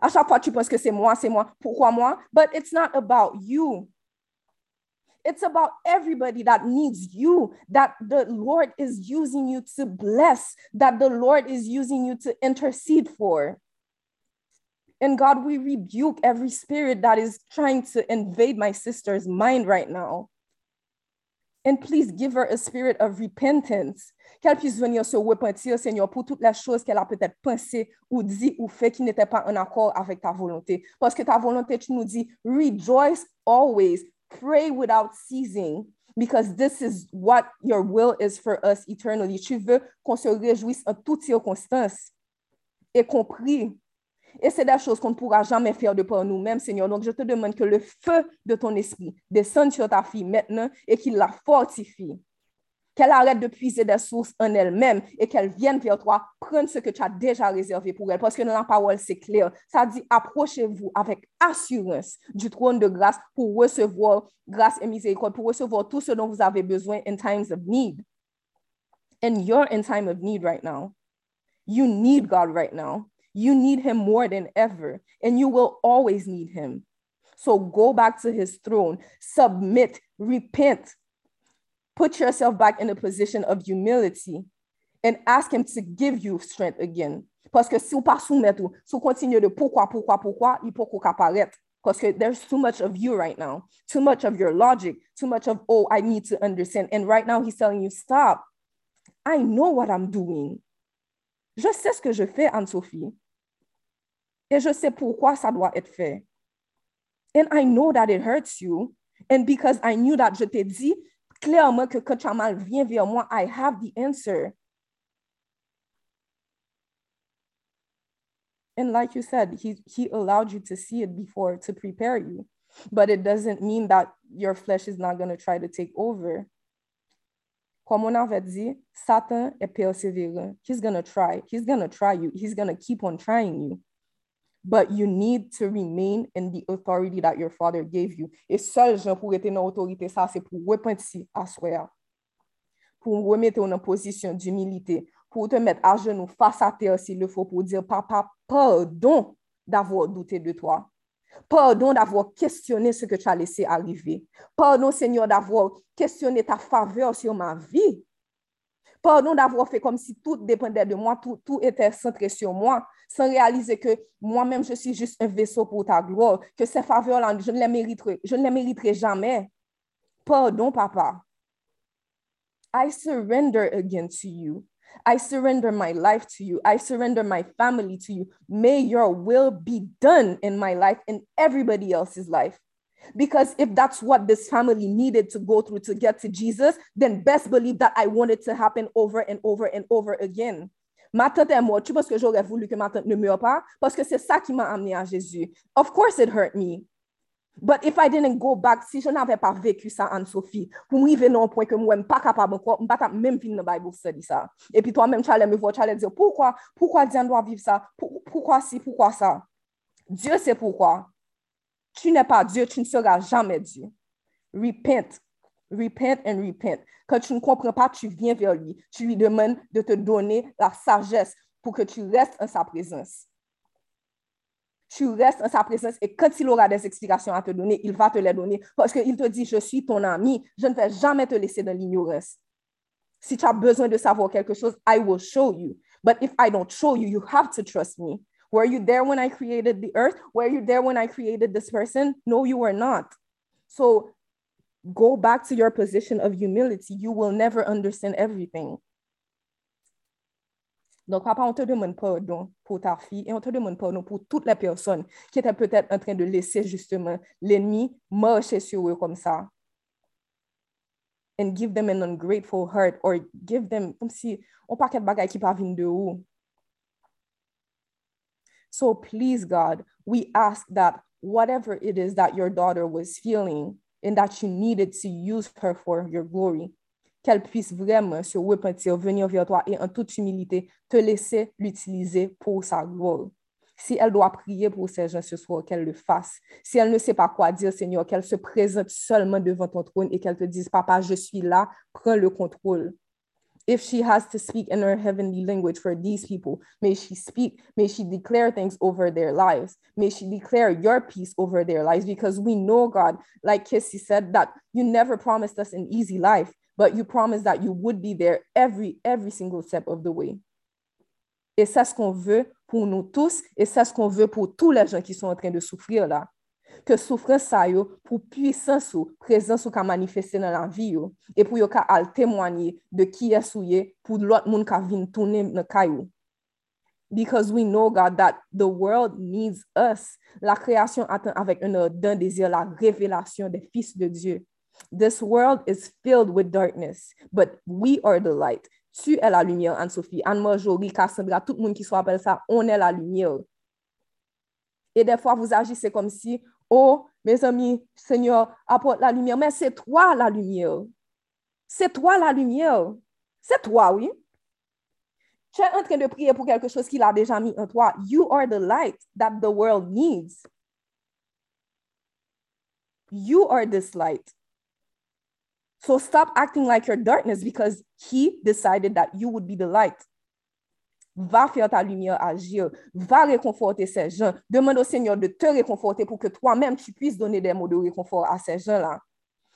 À chaque fois, tu penses que c'est moi, c'est moi. Pourquoi moi? But it's not about you. It's about everybody that needs you, that the Lord is using you to bless, that the Lord is using you to intercede for. And God, we rebuke every spirit that is trying to invade my sister's mind right now. And please give her a spirit of repentance. Qu'elle puisse venir se repentir, Seigneur, pour toutes les choses qu'elle a peut-être pensé ou dit ou fait qui n'étaient pas en accord avec ta volonté. Parce que ta volonté, tu nous dis, rejoice always, pray without ceasing, because this is what your will is for us eternally. Tu veux qu'on se réjouisse en toutes circonstances qu'on prie et c'est des choses qu'on ne pourra jamais faire de par nous-mêmes, Seigneur. Donc, je te demande que le feu de ton esprit descende sur ta fille maintenant et qu'il la fortifie. Qu'elle arrête de puiser des sources en elle-même et qu'elle vienne vers toi prendre ce que tu as déjà réservé pour elle. Parce que dans la parole, c'est clair. Ça dit, approchez-vous avec assurance du trône de grâce pour recevoir grâce et miséricorde, pour recevoir tout ce dont vous avez besoin in times of need. And you're in time of need right now. You need God right now. You need him more than ever, and you will always need him. So go back to his throne, submit, repent, put yourself back in a position of humility, and ask him to give you strength again. Parce que si vous pas soumettre, si vous continuez de pourquoi, pourquoi, pourquoi, il faut apparaître. Parce que there's too much of you right now, too much of your logic, too much of, oh, I need to understand. And right now he's telling you, stop. I know what I'm doing. Je sais ce que je fais, Anne-Sophie. Et je sais pourquoi ça doit être fait. And I know that it hurts you. And because I knew that je t'ai dit clairement que quand mal, viens vers moi, I have the answer. And like you said, he, he allowed you to see it before to prepare you. But it doesn't mean that your flesh is not going to try to take over. Comme on avait dit, Satan est persévérant. He's going to try. He's going to try you. He's going to keep on trying you. But you need to remain in the authority that your father gave you. Et seul gens pour être dans l'autorité, ça, c'est pour repentir à soi, pour remettre en position d'humilité, pour te mettre à genoux face à terre s'il le faut, pour dire, papa, pardon d'avoir douté de toi. Pardon d'avoir questionné ce que tu as laissé arriver. Pardon, Seigneur, d'avoir questionné ta faveur sur ma vie. Pardon d'avoir fait comme si tout dépendait de moi, tout, tout était centré sur moi, sans réaliser que moi-même, je suis juste un vaisseau pour ta gloire, que ces faveurs-là, je ne les mériterai, je ne les mériterai jamais. Pardon, papa. I surrender again to you. I surrender my life to you. I surrender my family to you. May your will be done in my life and everybody else's life. Because if that's what this family needed to go through to get to Jesus, then best believe that I want it to happen over and over and over again. Ma tante est morte. Tu penses que j'aurais voulu que ma tante ne meure pas? Parce que c'est ça qui m'a amené à Jésus. Of course it hurt me. But if I didn't go back, si je n'avais pas vécu ça, Anne-Sophie, pour m'arriver à un point que moi, je ne suis pas capable encore, je ne pas même venir dans la Bible study ça. Et puis toi-même, tu allais me voir, tu allais dire, pourquoi, pourquoi Diane doit vivre ça? Pour pourquoi si, pourquoi ça? Dieu sait pourquoi. Tu n'es pas Dieu, tu ne seras jamais Dieu. Repent, Repent and repent. Quand tu ne comprends pas, tu viens vers lui. Tu lui demandes de te donner la sagesse pour que tu restes en sa présence. Tu restes en sa présence et quand il aura des explications à te donner, il va te les donner parce qu'il te dit, je suis ton ami, je ne vais jamais te laisser dans l'ignorance. Si tu as besoin de savoir quelque chose, I will show you. But if I don't show you, you have to trust me. Were you there when I created the earth? Were you there when I created this person? No, you were not. So go back to your position of humility. You will never understand everything. Donc, papa, on te demande pardon pour ta fille et on te demande pardon pour toutes les personnes qui étaient peut-être en train de laisser justement l'ennemi marcher sur eux comme ça. And give them an ungrateful heart or give them, comme si on paquet de bagaille qui pas de où. So please, God, we ask that whatever it is that your daughter was feeling and that you needed to use her for your glory, qu'elle puisse vraiment se repentir, venir vers toi et en toute humilité te laisser l'utiliser pour sa gloire. Si elle doit prier pour ces gens ce soir, qu'elle le fasse. Si elle ne sait pas quoi dire, Seigneur, qu'elle se présente seulement devant ton trône et qu'elle te dise, Papa, je suis là, prends le contrôle. If she has to speak in her heavenly language for these people, may she speak, may she declare things over their lives. May she declare your peace over their lives because we know, God, like Kissy said, that you never promised us an easy life, but you promised that you would be there every, every single step of the way. Et c'est ce qu'on veut pour nous tous et c'est ce qu'on veut pour tous les gens qui sont en train de souffrir là. Que souffrance ça yo pour puissance ou présence ou ka manifester dans la vie yo et pour yo ka al témoigner de qui est souillé pour l'autre monde ka vinn tourner dans caillou. Because we know, God, that the world needs us. La création attend avec un ardent désir la révélation des fils de Dieu. This world is filled with darkness, but we are the light. Tu es la lumière, Anne-Sophie. Anne-Marjorie, Cassandra, tout le monde qui s'appelle ça, on est la lumière. Et des fois, vous agissez comme si, oh, mes amis, Seigneur, apporte la lumière. Mais c'est toi la lumière. C'est toi la lumière. C'est toi, oui. Tu es en train de prier pour quelque chose qu'il a déjà mis en toi. You are the light that the world needs. You are this light. So stop acting like your darkness because he decided that you would be the light. va faire ta lumière agir, va réconforter ces gens. Demande au Seigneur de te réconforter pour que toi-même tu puisses donner des mots de réconfort à ces gens-là.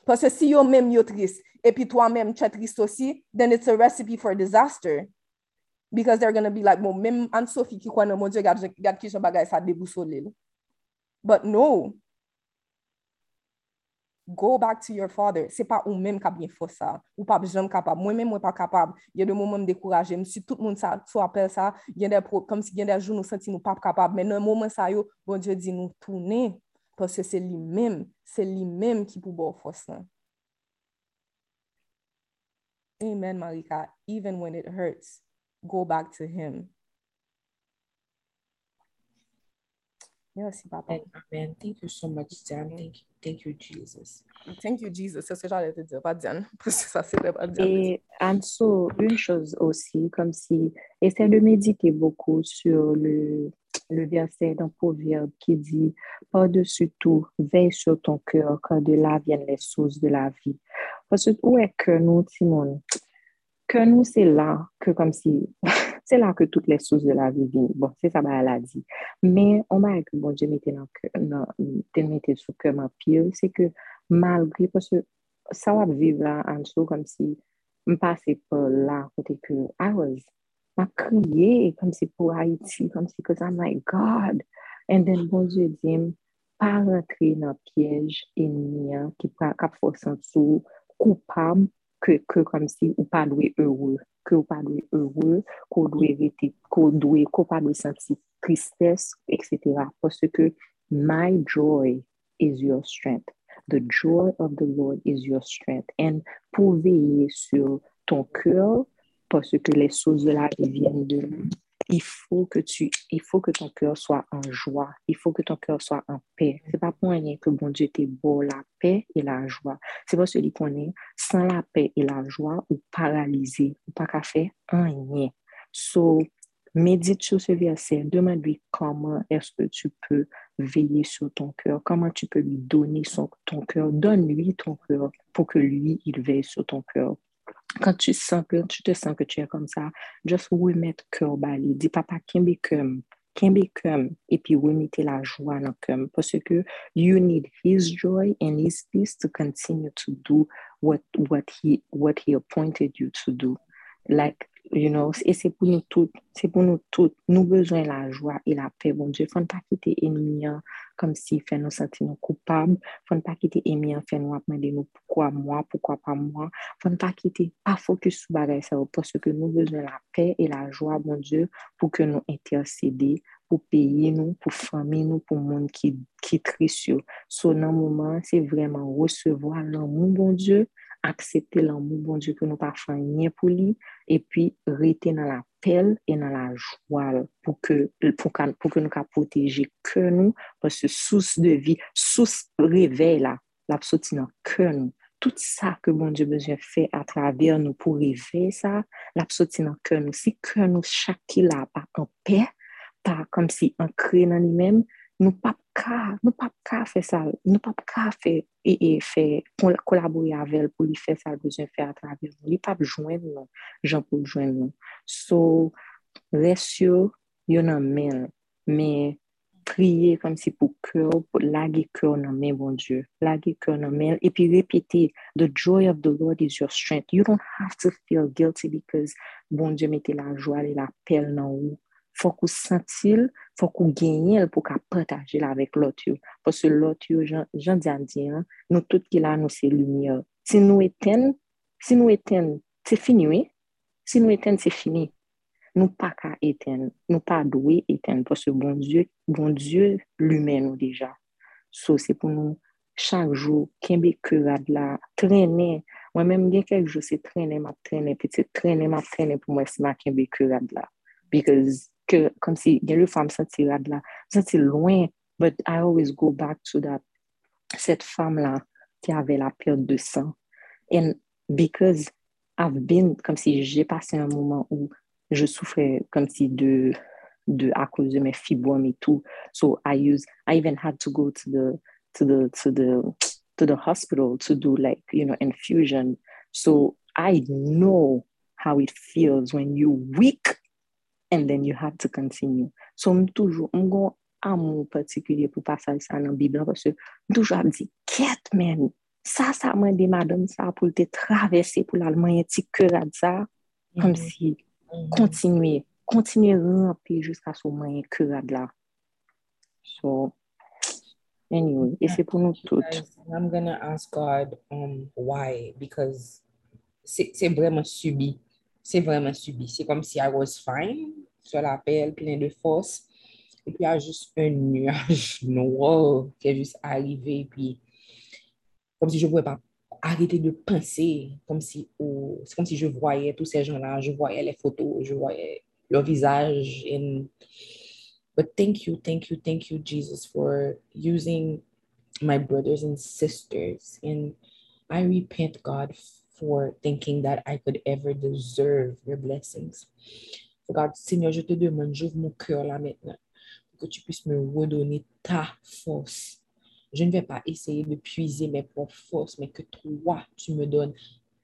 Parce que si yo-même yo triste, et puis toi-même tu es triste aussi, then it's a recipe for disaster. Because they're gonna be like, bon, même Anne-Sophie qui croit dans mon Dieu, regarde qui je bagaille ça déboussolé. But no, Go back to your father. Se pa ou menm ka bien fos sa. Ou pa jom kapab. Mwen menm mwen pa kapab. Yen de moun mwen dekouraje. Msi tout moun sa sou apel sa. Yen de pro, kom si yen de joun nou senti nou pa kapab. Men nan moun mwen sa yo, bon di nou toune. Se li menm. Se li menm ki pou bo. Amen, Marika. Even when it hurts, go back to him. Merci, papa. Amen. Thank you so much, Jan. Thank you. Thank you, Jesus. Thank you, Jesus. C'est ce que j'allais te dire, pas Diane. Parce que ça, c'est pas Diane. Et Anso, une chose aussi, comme si, essaie de méditer beaucoup sur le, le verset dans Proverbe qui dit Par-dessus tout, veille sur ton cœur, car de là viennent les sources de la vie. Parce que où est que nous, Simone? Que nous, c'est là que comme si Se la ke tout les souz de la vi vin. Bon, se sa ba la di. Men, on ba ek bon non, je mette nan, ten mette sou keman pil, se ke malgri, pwese sa wap vive la an sou kom si mpase pa la kote ke I was, ma kriye kom si pou Haiti, kom si cause I'm like God. And then bon je di m, pa rentre nan piyej enmiyan ki pa kap fosan sou koupam ke, ke kom si ou pa lwe ewe. Que ou pa dwe heureux, qu'on dwe rete, qu'on dwe, qu'on pa dwe senti tristesse, etc. Parce que my joy is your strength. The joy of the Lord is your strength. And pour veiller sur ton cœur, parce que les choses de la vie viennent de lui, il faut que tu, il faut que ton cœur soit en joie. Il faut que ton cœur soit en paix. C'est pas pour rien que bon Dieu t'est beau la paix et la joie. C'est parce qu'il connaît sans la paix et la joie ou paralysé ou pas qu'à faire rien. So, médite sur ce verset, demande-lui comment est-ce que tu peux veiller sur ton cœur, comment tu peux lui donner son, ton cœur, donne-lui ton cœur pour que lui, il veille sur ton cœur. Quand tu sens que tu te sens que tu es comme ça, juste remettre cœur bali. Dis papa, kembe comme, kembe comme, et puis remettez la joie dans cœur. Parce que you need his joy and his peace to continue to do what, what, he, what he appointed you to do. Like, you know, et c'est pour nous toutes, c'est pour nous toutes, nous besoin la joie et la paix, bon Dieu. Faut pas quitter ennemi comme si fait nous sentir nous coupables. Faut ne pas quitter ennemi fait nous demander nous pourquoi moi, pourquoi pas moi. Faut ne pas quitter, pas focus sur ça, parce que nous besoin la paix et la joie, bon Dieu, pour que nous intercéder, pour payer nous, pour famille nous, pour monde qui, qui triste. So, dans moment, c'est vraiment recevoir l'amour, bon Dieu, accepter l'amour, bon Dieu, que nous pas faire rien pour lui, et puis rester dans la paix et dans la joie pour que, pour que, pour que nous puissions protéger que nous, parce que source de vie, source réveil là, la sorti dans que nous. Tout ça que bon Dieu besoin faire à travers nous pour réveiller ça, la sorti dans que nous. Si que nous, chaque là, pas en paix, pas comme si ancré dans lui-même, nous pas ka, nou pap ka fe sa, nou pap ka fe e, e fe kolabori avel pou li fe sa bezwen fe a travè. Li pap jwen nou, jan pou jwen nou. So, resyo yon nan men, men priye kom si pou kèw, pou lage kèw nan men, bon Dieu. Lage kèw nan men, e pi repete, the joy of the Lord is your strength. You don't have to feel guilty because bon Dieu mette la joie et la pel nan ou. Fok ou sentil, fok ou genyel pou ka pataje la vek lot yo. Pos se lot yo, jan diyan diyan, nou tout ki la nou se lumiye. Si nou eten, si nou eten, se fini we. Si nou eten, se fini. Nou pa ka eten, nou pa dwe eten. Pos se bon Diyo, bon Diyo lume nou deja. So se pou nou chak jou, kenbe kurad la, trene. Mwen menm gen kek jou se trene, map trene, peti trene, map trene pou mwen sema kenbe kurad la. Because comme si a le femme senti là là senti loin but I always go back to that. Cette femme là qui avait la perte de sang. And because I've been comme si j'ai passé un moment où je souffrais comme si de de à cause de mes fibromes et tout. So I use I even had to go to the to the to the to the hospital to do like you know infusion. So I know how it feels when you weak and then you have to continue. So m toujou, m gon amou patikulye pou pasaj sa nan Biblan, parce m toujou ap di, ket men, sa sa mwen de madame sa pou te travesse pou la mwen ti kërad sa, kom si kontinue, kontinue rampi jiska sou mwen kërad la. So, anyway, e se pou nou tout. I'm gonna ask God um, why, because se breman subi c'est vraiment subi. C'est comme si I was fine, sur la pelle, plein de force. Et puis, il y a juste un nuage noir qui est juste arrivé. Et puis, comme si je ne pouvais pas arrêter de penser. Comme si, oh, c'est comme si je voyais tous ces gens-là. Je voyais les photos, je voyais leur visage. And, but thank you, thank you, thank you, Jesus, for using my brothers and sisters. And I repent, God, for thinking that I could ever deserve your blessings. God, Seigneur, je te demande, j'ouvre mon cœur là maintenant, pour que tu puisses me redonner ta force. Je ne vais pas essayer de puiser mes propres forces, mais que toi, tu me donnes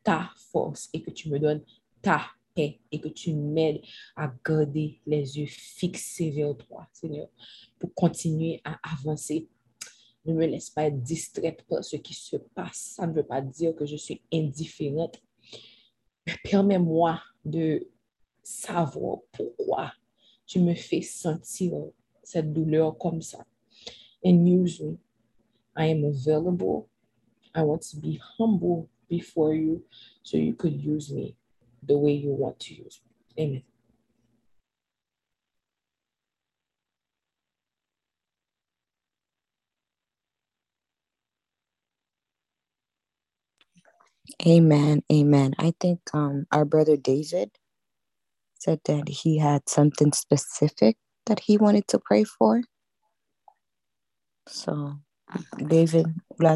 ta force et que tu me donnes ta paix et que tu m'aides à garder les yeux fixés vers toi, Seigneur, pour continuer à avancer ne me laisse pas être distraite par ce qui se passe. Ça ne veut pas dire que je suis indifférente. Mais permets-moi de savoir pourquoi tu me fais sentir cette douleur comme ça. And use me. I am available. I want to be humble before you so you could use me the way you want to use me. Amen. Amen. Amen. I think um, our brother David said that he had something specific that he wanted to pray for. So, David,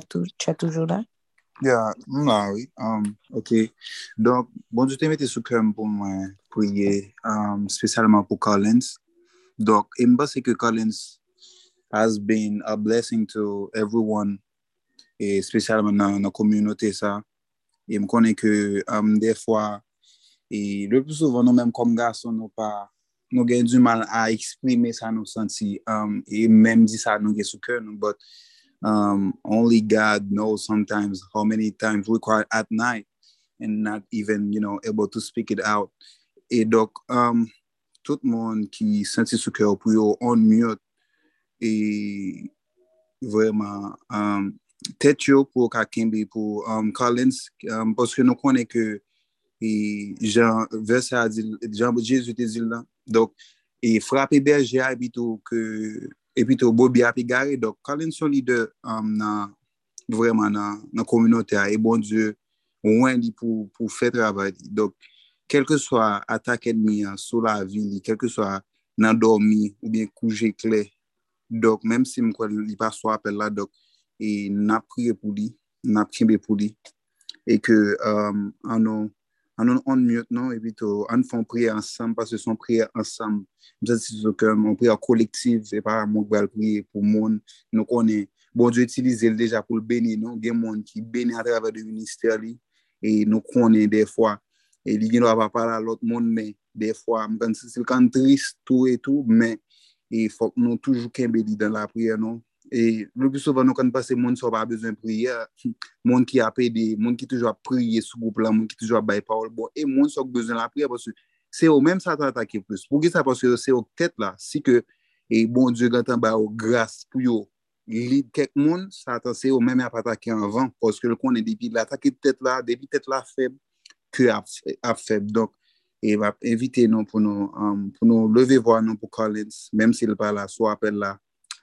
tu es toujours là? Mla, oui. Um, ok. Donk, bon, jote mette sou kem pou mwen priye, um, spesyalman pou Collins. Donk, e mba se ke Collins has been a blessing to everyone, e spesyalman nan komyonote sa. E m konen ke um, defwa, e le plus souvan nou menm kom gason nou pa, nou gen du mal a eksprime sa nou santi. Um, e menm di sa nou gen sou souke nou, but um, only God knows sometimes how many times we cry at night and not even, you know, able to speak it out. E dok, tout moun ki santi souke ou pou yo on mute, e vreman... tèt yo pou Kakimbi, pou um, Collins, um, poske nou konen ke jan verse a zil, jan jesu te zil la. Dok, e frapi berje a epi tou to Bobi api gare. Dok, Collins son lider um, nan, vreman nan, nan kominote a. E bon dieu, ouwen li pou, pou fè travay. Dok, kelke swa atak edmi an, sou la vi, kelke swa nan dormi ou bien kouje kle. Dok, menm si mkwa li pa swa apel la, dok, e nap kriye pou li, nap kimbe pou li, e ke um, anon, anon on myot nan, e bito an fon priye ansam, pas se son priye ansam, msa si sou ke mwen priye kolektiv, e pa mwen bal priye pou moun, nou konen, bon, je itilize l deja pou l beni, non, gen moun ki beni a atreve de minister li, e nou konen defwa, e li gen wap apala lot moun, men, defwa, mwen kan se kan trist tou etou, men, e fok nou toujou kembe li dan la priye non, E lopi souvan nou kan pase moun sou pa bezwen priye, moun ki apede, moun ki toujwa priye sou goup la, moun ki toujwa bay paol bo, e moun sou bezwen la priye, pwosou se ou menm sa ta atake plus. Pou ki sa pwosou se ou tet la, si ke, e bon diyo gantan ba ou gras pou yo, lid kek moun, sa ta se ou menm ap atake anvan, pwosou le konen depi la atake tet la, depi tet la feb, ke ap feb. Donk, e va evite nou pou nou, um, euh, pou nou leve vwa nou pou Collins, menm si l pa la, sou apel la,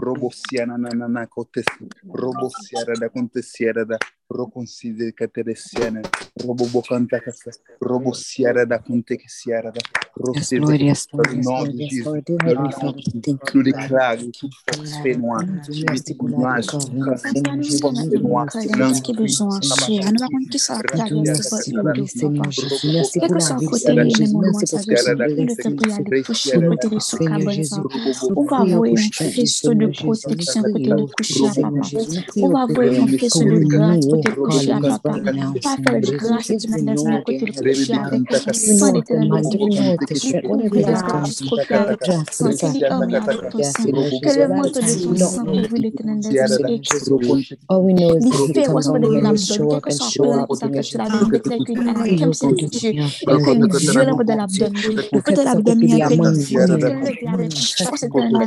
robociana na na na acontece robociara da aconteciera da roconcide catereciana robobocanta casa robociara da aconteciera da rocida nome de Jesus tudo declaro tudo fé no ar tudo mais tudo no não que beijão cheia não vai conquistar a minha segura é que só cotei ele meu irmão sabe ele também ali puxou muito isso isso o favor é um Que le of manteau de féroces comes de on here and l'abdomen, show quel up que and soit show plein out. qui s'accroche sur l'abdomen, We peut-être qu'il pray, a oh comme God, Dieu, that peut-être you qu'il viole de l'abdomen est très que lever avec une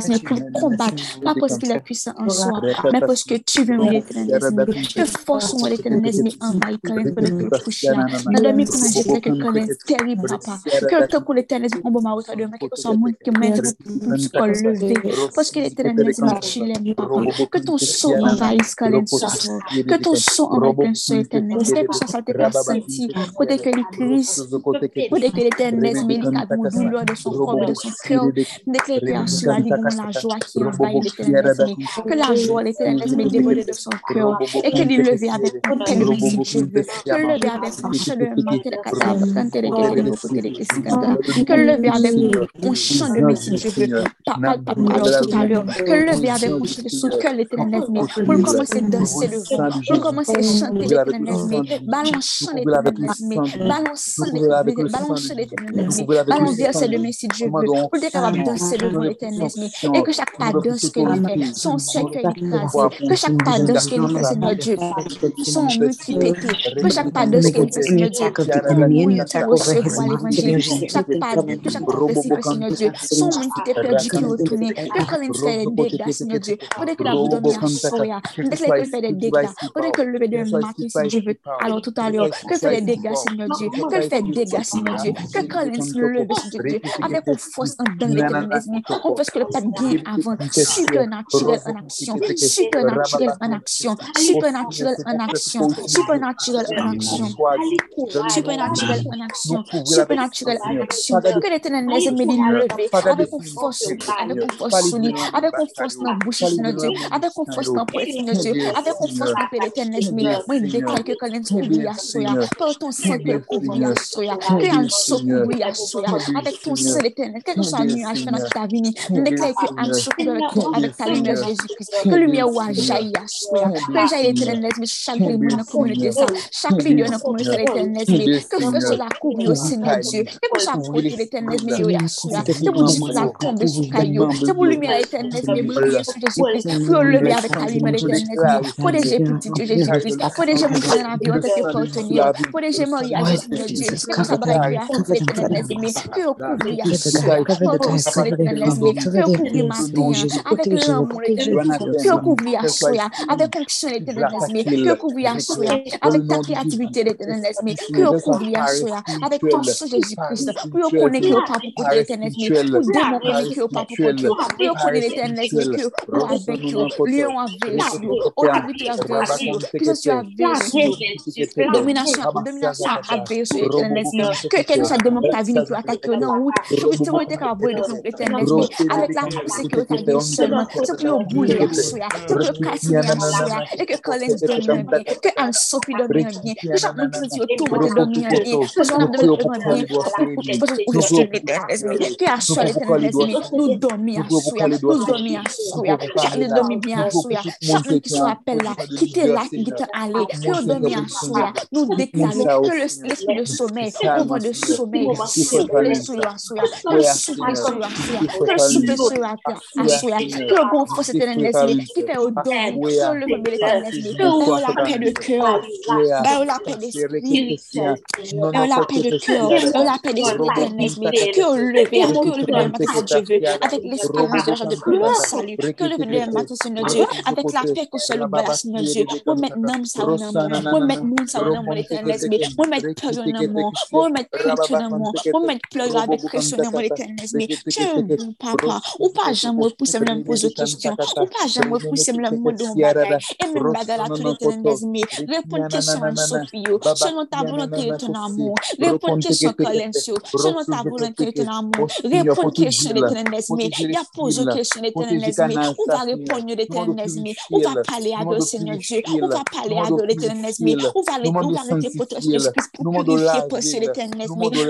mais pour combattre, pas parce qu'il est puissant en soi, mais parce que tu veux l'éternel que force ou l'éternel mais envahit quand même de tout coucher. Dans le micro, j'ai fait que quand même terrible, papa, que le temps pour l'éternel, on va m'arrêter de moi, que soit monde qui m'aide pour pour lever, parce que l'éternel mais tu l'aimes, papa, que ton son envahisse quand même ce soir, que ton son envahisse un seul éternel, quel que soit fait sentir, côté que les triste, côté que l'éternel mais il a douleur de son corps de son cœur, déclare que cela livre la joie qui envahit que la joie l'éternel déborde de son cœur et que lui lever avec de Dieu que le lever avec un de que le lever avec un chant de Dieu tout à l'heure, que le lever avec un chant de son cœur l'éternel pour commencer à danser devant, pour commencer à chanter l'éternel l'éternel l'éternel verset de Dieu veut, pour être capable de danser devant l'éternel et que chaque pas danse que fait, son cercueil écrasé, que chaque pas danse que il fait Seigneur Dieu, son qui pétait. Que chaque pas de ce que dit, Seigneur Dieu, oui, tu recevoir l'évangile. Chaque que chaque pas Seigneur Dieu, son qui était perdu, qui retourné. Que quand il fait des dégâts, Seigneur Dieu, peut-être que la vous donne à soya, peut-être qu'il fait des dégâts, peut-être que le de matin, si Dieu veut, alors tout à l'heure, que fait des dégâts, Seigneur Dieu, que fait des dégâts, Seigneur Dieu, que quand il se lève, Seigneur Dieu, avec une force en dans l'éternel, on ce que le pas gain avant, supernaturel en action, supernaturel en action, supernaturel en action, supernaturel en action, supernaturel en action, supernaturel en action, que l'éternel les lever avec une force, avec une force solide, avec une force dans la bouche, Seigneur Dieu, avec une force dans Seigneur Dieu, avec une force dans l'éternel, moi, je déclare que quand oublie à soya, par ton oublie à soya, que un saut oublie à soya, avec ton sang l'éternel, quel que soit le nuage pendant déclare que un saut avec ta lumière Jésus-Christ, que lumière ou à jaillir à soya, que jaillir l'éternel, mais chaque monde dans la communauté, ça, chaque leader dans la communauté l'éternel, que frère cela couvre au Seigneur Dieu, que pour chaque côté l'éternel, mais oui à soya, que pour dire la tombe sur caillou, que pour lumière l'éternel, mais briller sur Jésus-Christ, pour lever avec ta lumière l'éternel, protéger petit Dieu Jésus-Christ, protéger mon frère dans la vie en tant que partenaire, protéger mariage, Seigneur Dieu, que ça va être à toute l'éternel, mais que au couvrir à soya, que au sang l'éternel, mais que au couvrir ma vie, avec que couvrir à avec l'éternel, mais que couvrir à soya, avec ta créativité l'éternel, que couvrir à avec ton sang Jésus-Christ, pour connaître que pas pour l'éternel, pour que pas pour connaître l'éternel, avec lion avec eux, autorité avec eux, que avec domination, domination avec demande ta vie pour attaquer route, te l'éternel, avec la sécurité seulement, Tok yo sur que le bon force éternel qui fait au don, que le bon l'éternel que on la paix de cœur, que la paix d'esprit, que la paix de cœur, que la paix d'esprit éternel, que on leve, que leve le matin Dieu, avec l'espérance de la de plus salut, que le le matin Seigneur Dieu, avec la paix que seul le Seigneur Dieu, moi maintenant ça. ça on a l'éternel peur dans crainte dans moi, moi mettre pleurer avec pression dans moi l'éternel un bon papa, ou pas jamais repousser me poser question, ou pas jamais repousser me et même bagage à tout l'éternel mais répondre question en Sophie, selon ta volonté et ton amour, répondre question Colencio, selon ta volonté et ton amour, répondre question l'éternel mais il y a posé question l'éternel mais on va répondre l'éternel mais on va parler à Dieu Seigneur Dieu, on va parler à Dieu l'éternel mais on va on va mettre votre esprit pour purifier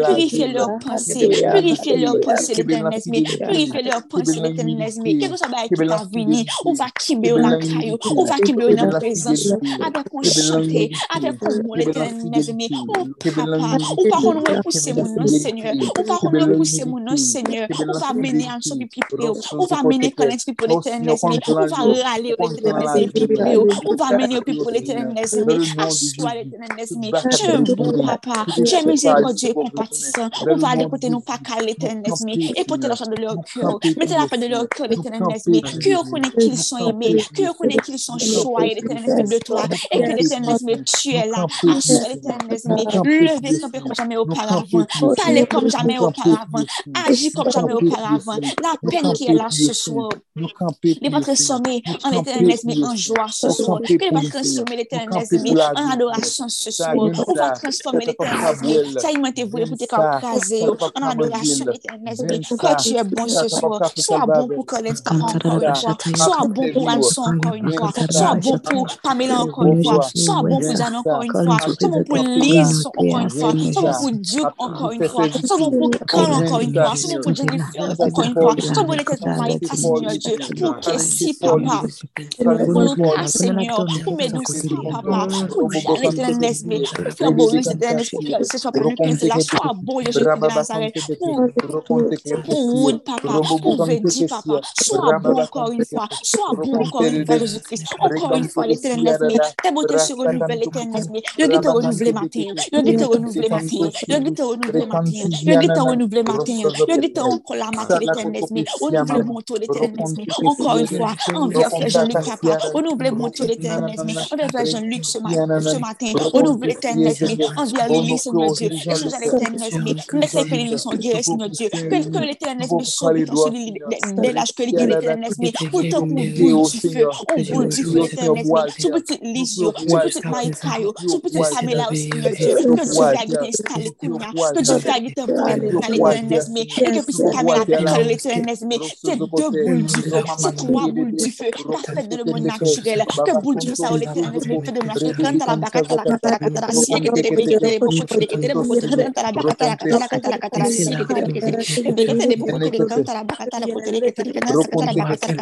purifier leur pensée, purifier leur pensée l'éternel mais purifier leur pensée l'éternel mais quelque chose bagay ki ta vini, ou va kibe yo nan kayo, ou va kibe yo nan prezansou, adek kon chante, adek kon moun eten nan vini, ou papa, ou pa kon repouse moun nan seigneur, ou pa kon repouse moun nan seigneur, ou va mene anso bi pipe yo, ou va mene konet pipo leten nan vini, ou va rale yo leten nan vini pipe yo, ou va mene yo pipo leten nan vini, aswa leten nan vini, che bon papa, che mizekodje kompatisan, ou va ale kote nou pakal leten nan vini, e pote la chan de lor kyo, mette la pe de lor kyo leten nan vini, mais que vous connaissez qu'ils sont aimés, que vous connaissez qu'ils sont choyés l'éternel de toi et que l'éternel mais tu es là, assois l'éternel mais levez comme jamais auparavant, parlez comme jamais auparavant, agis comme jamais auparavant, la peine qui est là ce soir, transformer en éternel mais en joie ce soir, que transformer l'éternel mais en adoration ce soir, on va transformer l'éternel. mais ça y m'a été pour te craser. En adoration l'éternel mais que tu es bon ce soir, sois bon pour Colin encore une fois, sois bon pour Anson encore une fois, sois bon pour Pamela encore une fois, sois bon pour Jeanne encore une fois, sois bon pour Lise encore une fois, sois bon pour Duke encore une fois, sois bon pour Carl encore une fois, sois bon pour Jennifer encore une fois, sois bon pour Maïka Seigneur Dieu, pour Kessie papa, pour Lucas Seigneur, pour Médouci papa, pour l'éternel mais pour faire beau l'éternel pour que ce soit pour que cela soit bon Jésus de Nazareth, pour Wood papa, pour Vedi papa, sois bon encore une fois, sois bon encore une fois Jésus-Christ, encore une fois l'éternel mais Tes beautés se renouvellent, l'éternel, mais qui te renouvelé matin, yo qui te renouvelé matin, yo qui te renouvelé matin, te renouvelé te encore la matin, l'éternel, mais renouvelez mon tour, l'éternel, mais encore une fois, envers frère Jean-Luc Papa, renouvelez mon tour, l'éternel, mais envers frère Jean-Luc ce matin, renouvelez l'éternel, mais envers Lily, Seigneur Dieu, et chose à l'éternel, mais laissez que Lily son guéri, Seigneur Dieu, que l'éternel, mais sauve que l'éternel, Mè ou samela de le naturel, la la la la, la la la la, la la la Terima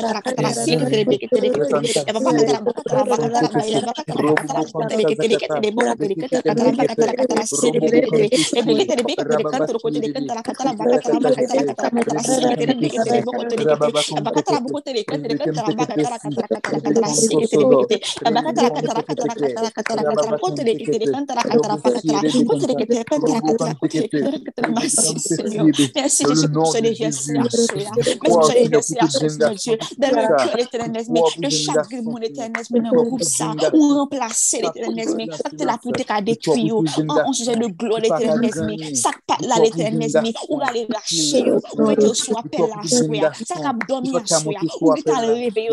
Merci. Dieu. Dans le cœur l'éternel, mais de chaque mon éternel, mais dans le groupe ça, ou remplacer l'éternel, mais ça te la poute qu'à détruire, en sujet de gloire l'éternel, mais ça pas là l'éternel, mais ou aller lâcher, ou mettre sur appel à soya, ça qu'a dormi à soya, ou mettre à réveiller,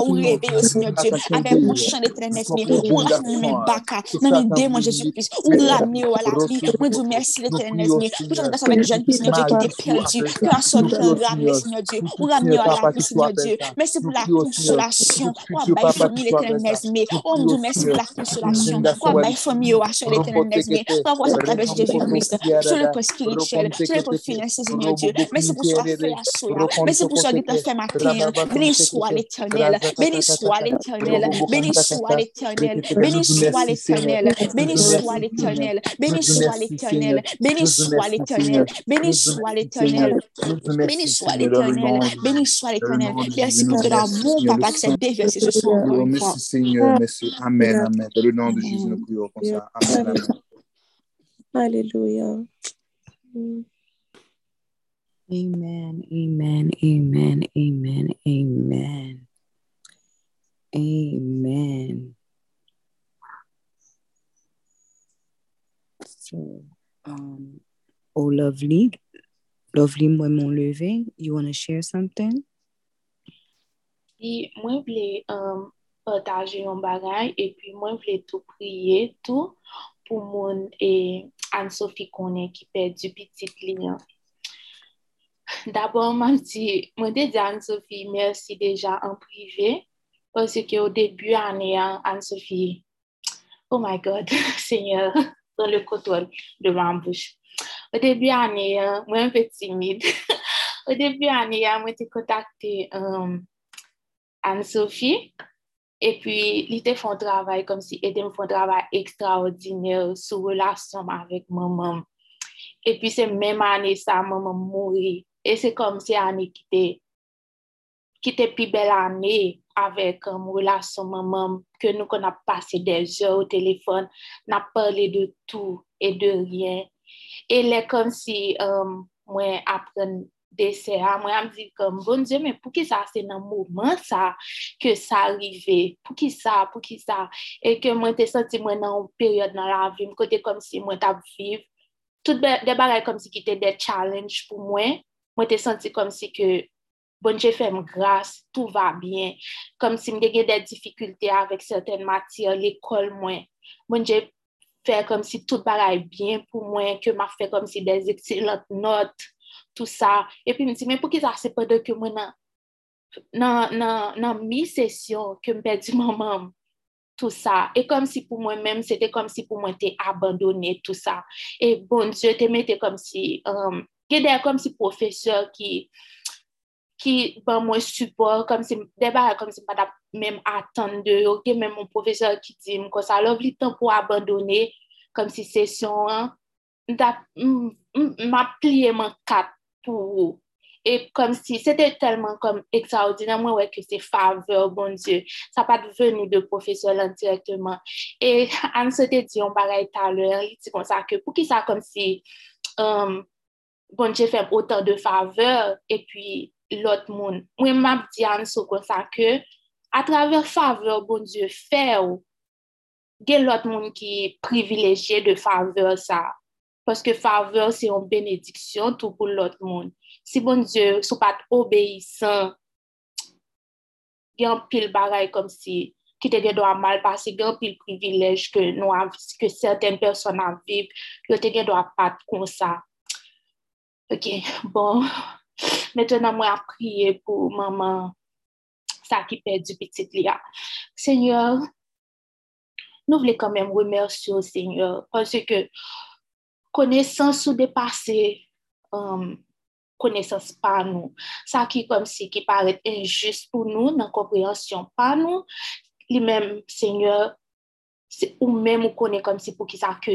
ou réveiller, Seigneur Dieu, avec mon chant l'éternel, mais ou ramener mes baka, dans démons Jésus-Christ, ou ramener à la vie, moi dis merci l'éternel, mais tout ça dans avec jeune Seigneur Dieu qui était perdu, que la sorte ramener, Seigneur Dieu, ou ramener à la Dieu, merci pour la consolation, ou à ma famille l'éternel, mais on nous merci pour la consolation, ou à ma famille, ou à sur l'éternel, mais par à travers Jésus-Christ, sur le point spirituel, sur le point financier, Seigneur Dieu, merci pour ce soi, merci pour ce que tu as fait matin, béni soit l'éternel, béni soit l'éternel, béni soit l'éternel, béni soit l'éternel, béni soit l'éternel, béni soit l'éternel, béni soit l'éternel, béni soit l'éternel, béni soit l'éternel, béni soit l'éternel. Merci pour de l'amour, papa, que c'est déversé ce soir encore une fois. Merci Seigneur, merci. Amen, amen. Dans le nom de Jésus, nous prions comme ça. Amen, amen. Alléluia. Amen, amen, amen, amen, amen. Amen. So, um, oh, lovely, lovely, moi, mon levé. You want to share something? di, mwen vle um, pataje yon bagay, epi mwen vle tou priye tou pou moun e Anne-Sophie konen ki pe di pitit liyan. D'abord, mwen di, mwen de Anne-Sophie, mersi deja an prive, pwese ki ou debu ane Anne-Sophie, oh my God, seigneur, dans le kotol devan mbouche. Ou debu ane, mwen pe timid, ou debu ane, mwen te kontakte euh, um, Anne-Sophie. Et puis, li te fon travay kom si ete m fon travay ekstraordinèl sou relasyon avèk maman. E pi se mèm anè sa maman mouri. et se kom si anè ki te, ki te pi bel anè avèk um, euh, relasyon maman ke nou kon ap pase del jè ou telefon, nap pale de tout et de rien. E le kom si euh, um, mwen dese a, mwen am di kom, bon diyo, men pou ki sa se nan mouman sa, ke sa arrive, pou ki sa, pou ki sa, e ke mwen te senti mwen nan peryode nan la vim, kote kom si mwen tap viv, tout be, de bagay kom si ki te de challenge pou mwen, mwen te senti kom si ke, bon diyo fèm grase, tout va bien, kom si mwen gen de difficulté avèk certaine matir, l'ekol mwen, bon diyo fè kom si tout bagay bien pou mwen, ke mwen fè kom si des excellent note, tout ça. Et puis, je me dis, mais pourquoi ça, c'est pas de que moi, dans, dans, mi-session, que je perds mon maman, tout ça. Et comme si pour moi-même, c'était comme si pour moi, j'étais abandonné, tout ça. Et bon, je te mettais comme si, um, j'étais comme si professeur qui, qui, ben, moi, support, comme si, débat, comme si, même attendre, ok, même mon professeur qui dit, que ça, l'oubli temps pour abandonner, comme si session, hein, m'a plié mon quatre pour Et comme si c'était tellement comme extraordinaire, moi, ouais, que c'est faveur, bon Dieu. Ça n'a pas venu de professeur directement. Et Anne se dit, on parlait tout à l'heure, il dit comme ça que pour qui ça comme si um, bon Dieu fait autant de faveur et puis l'autre monde. Moi, m'a dit Anne comme ça que à travers faveur, bon Dieu fait, il y a l'autre monde qui est de faveur ça. Parce que faveur, c'est une bénédiction tout pour l'autre monde. Si bon Dieu, ne pas obéissant, il y a un pile bagaille comme si qui te doit mal passer, il y a un pile privilège que, nous, que certaines personnes vivent, que te doit pas comme ça. Ok, bon. Maintenant, moi, à prier pour maman, ça qui perd du petit Léa. Seigneur, nous voulons quand même remercier au Seigneur parce que connaissance ou dépasser um, connaissance par nous. Ça qui comme si qui paraît injuste pour nous, dans compréhension par nous, lui-même, Seigneur, ou même ou connaît comme si pour qui ça que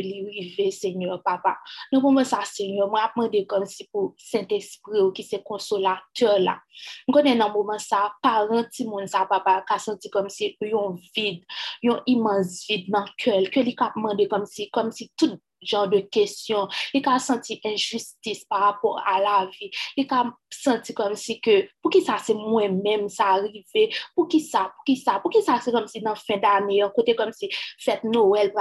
Seigneur, papa. Pouvons ça, Seigneur, moi, demander comme si pour Saint-Esprit qui c'est consolateur là. Nous connaissons dans moment ça, parent, monde ça, papa, qui senti comme si il y a un vide, il y a un immense vide dans cœur, que lui a demandé comme si, comme si tout genre de questions. Il a senti injustice par rapport à la vie. Il a senti comme si que, pour qui ça c'est moi-même ça arrivé, pour qui ça, pour qui ça, pour qui ça c'est comme si dans fin d'année, côté comme si fête Noël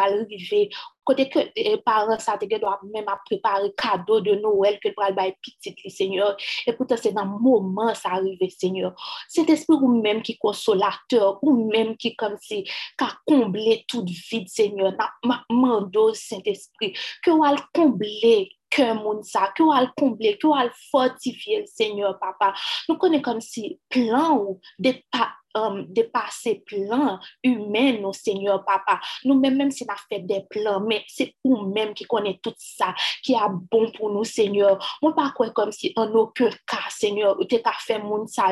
va arriver, côté que les eh, parents ça doivent même préparer cadeau de Noël que pour le petit Seigneur. Et pourtant c'est dans le moment ça arrive Seigneur. Cet esprit ou même qui consolateur ou même qui comme si qui a comblé toute vide Seigneur. Ma mando Saint-Esprit que va combler que moun ça, que va combler, que va fortifier Seigneur papa. Nous connaissons comme si plein ou des pas um, dépasser plan humain, Seigneur Papa. Nous-mêmes, même si a fait des plans, mais c'est nous-mêmes qui connaît tout ça, qui est bon pour nous, Seigneur. Moi, pas quoi comme si en aucun cas, Seigneur, ou t'es moun ça,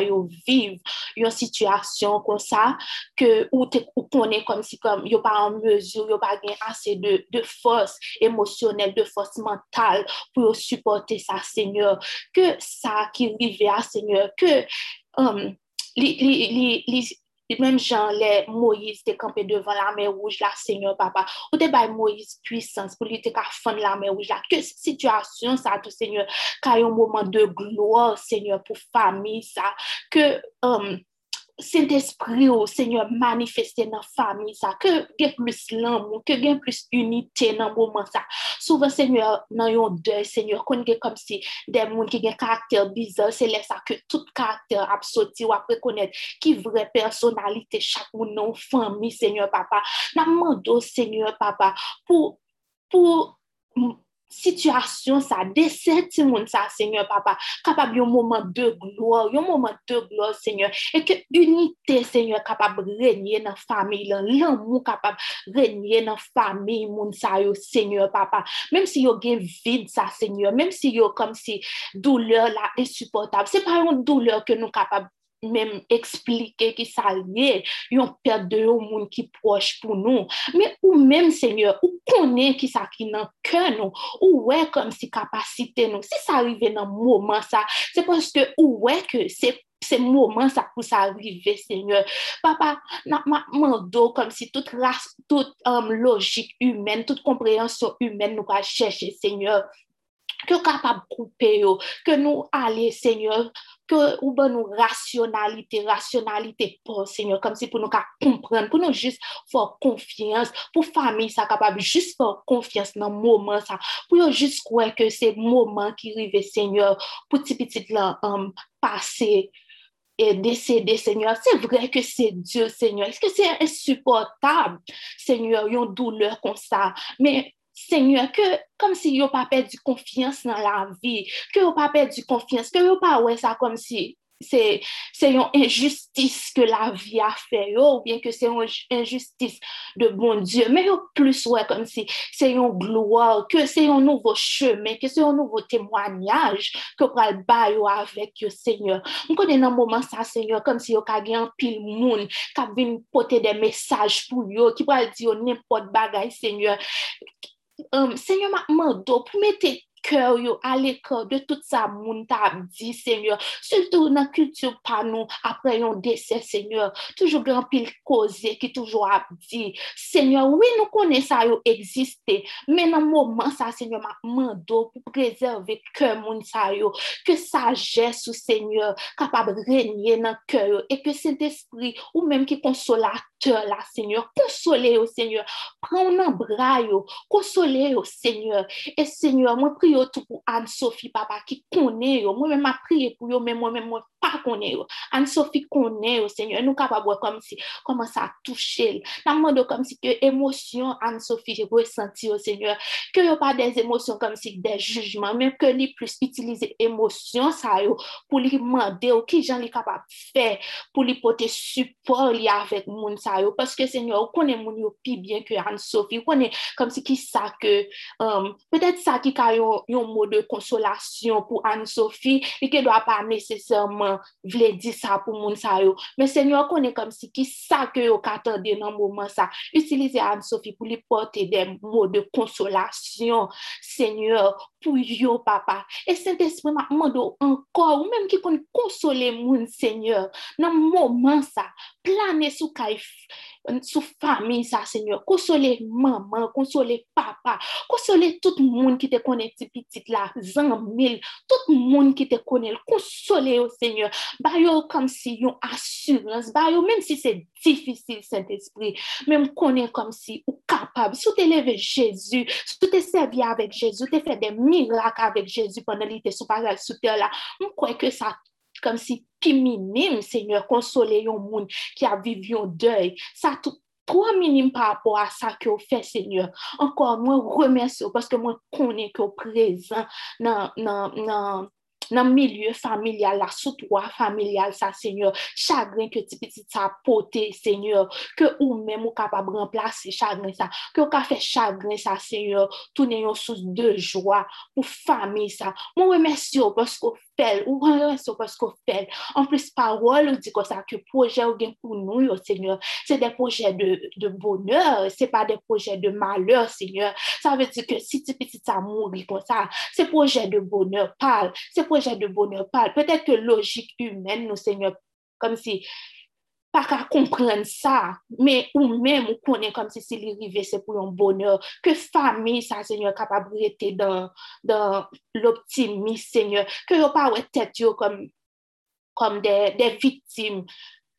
vivre une situation comme ça, que, ou t'es connaît comme si, comme, yo pas en mesure, yo pas assez de, de force émotionnelle, de force mentale pour supporter ça, Seigneur. Que ça qui arrive à Seigneur, que, um, les, les, même gens, les Moïse te campé devant la mer rouge, la Seigneur papa, ou te Moïse puissance pour lui te faire la mer rouge, la que situation ça, tout Seigneur, a un moment de gloire, Seigneur, pour famille, ça, que, um, Saint-Esprit, oh, Seigneur, manifester dans la famille, ça, que y plus l'amour, que y plus unité dans le moment, ça. Souvent, Seigneur, dans un deuil, Seigneur, qu'on comme si des gens qui ont un caractère bizarre, c'est là ça que tout caractère a sorti ou a reconnaître qui vraie personnalité, chaque dans famille, Seigneur, papa. N'a Seigneur, papa, pour, pour, situation ça ça Seigneur papa. Capable moment de gloire un moment de gloire Seigneur. Et que unité Seigneur capable régner dans famille l'amour capable régner dans famille Seigneur papa. Même si yo gen vide ça Seigneur. Même si yo comme si douleur là insupportable. C'est pas une douleur que nous capable même expliquer qui ça lié, yon perte de yon monde qui proche pour nous. Mais ou même, Seigneur, ou connaît qui ça qui dans cœur nous, ou ouais comme si capacité nous. Si ça arrive dans moment ça, c'est parce que ou ouais que c'est c'est moment ça pour ça arriver Seigneur papa n'a mando comme si toute race toute um, logique humaine toute compréhension humaine nous va chercher Seigneur que capable couper que nous aller Seigneur que ou ben nous rationalité, rationalité pour Seigneur, comme si pour nous comprendre, pour nous juste faire confiance, pour famille ça capable juste faire confiance dans le moment ça, pour juste croire que c'est le moment qui arrive Seigneur, pour petit petit là um, passer et décéder, Seigneur. C'est vrai que c'est Dieu, Seigneur. Est-ce que c'est insupportable, Seigneur, une douleur comme ça? Mais Seigneur, que comme si yo pas perdu confiance dans la vie, que yo pas perdu confiance, que yo pas ouais ça comme si c'est c'est une injustice que la vie a fait ou bien que c'est une injustice de bon Dieu mais yo plus ouais comme si c'est une gloire que c'est un nouveau chemin que c'est un nouveau témoignage que pral ba yo avec yo Seigneur. On connaît dans moment Seigneur comme si yo ka gen pile moun ka vinn porter des messages pour yo qui pral dire n'importe bagay Seigneur um, senyo ma mando pou mette kèw yo, ale de tout sa moun ta ap di, Seigneur. Soutou nan kultur pa nou, apre yon Seigneur. Toujou gran pil koze ki toujou ap. Seigneur, oui nou konen sa yo eksiste, men nan mouman sa, Seigneur, ma mando pou prezerve kèw moun sa yo, ke sajes ou, Seigneur, kapab renye nan kèw yo, e ke sent espri ou menm ki konsolateur la, Seigneur. Konsole yo, Seigneur. Pran nan bra yo, konsole yo, Seigneur. E, Seigneur, mwen priyo tou pou Anne-Sophie, papa, ki konen yo. Men ma priye pou yo, men mwen men mwen pa konen yo. Anne-Sophie konen yo, Seigneur. Nou kapab wè kom si, koman sa touche l. Nan mwen do kom si ke emosyon Anne-Sophie je wè senti yo, Seigneur. Ke yo pa des emosyon kom si des jujman, men ke li plus itilize emosyon sa yo pou li mande yo ki jan li kapab fè pou li pote support li avèk moun sa yo. Paske, Seigneur, konen moun yo pi bien ke Anne-Sophie. Konen kom si ki sa ke, peut-être sa ki ka yon mot de konsolasyon pou Anne-Sophie, li ke do a pa nesesèrman vle di sa pou moun sa yo. Men Seigneur konen kom si ki sa ke yo katande nan mouman sa, utilize Anne-Sophie pou li pote den mot de konsolasyon, Seigneur, pou yo papa. E Saint-Esprit ma mando ankor, ou menm ki kon konsole moun, Seigneur, nan mouman sa, plane sou kaif, sou fami sa, Seigneur, konsole maman, konsole papa, konsole tout moun ki te konen ti pitit la, zan mil, tout moun ki te konen, konsole yo, Seigneur, bayo kom si yon asurans, bayo menm si se difisil, Saint-Esprit, menm konen kom si ou kapab, sou te leve Jezu, sou te servi avek Jezu, te fe de mirak avek Jezu, pwene li te sou pazal sou te la, mwen kwen ke sa kom si pi minim, Seigneur, konsole yon moun ki a viv yon dèy. Sa tout tro minim pa apò a sa ki ou fè, Seigneur. Ankon, mwen remès yo, paske mwen konen ki ou prezen nan nan milieu familial, la soutwa familial sa, Seigneur. Chagrin ke ti piti sa pote, Seigneur. Ke ou men mou kapab remplase chagrin sa. Ke ou ka fè chagrin sa, Seigneur. Tounen yon sous de jwa pou fami sa. Mwen remès yo, paske ou an so pasko fel. An plus parol ou di ko sa ke proje ou gen pou nou yo, seigneur. Se de proje de bonheur, se pa de proje de malheur, seigneur. Sa ve di ke si ti piti sa mouri kon sa, se proje de bonheur pal, se proje de bonheur pal. Petet ke logik humen nou, seigneur, kom si pa ka kompren sa, me ou men mou konen kom si se li rive se pou bonheur, ke fami sa, seigneur, kapab rete dan l'optimis, seigneur, ke yo pa wè tet yo kom de vitim,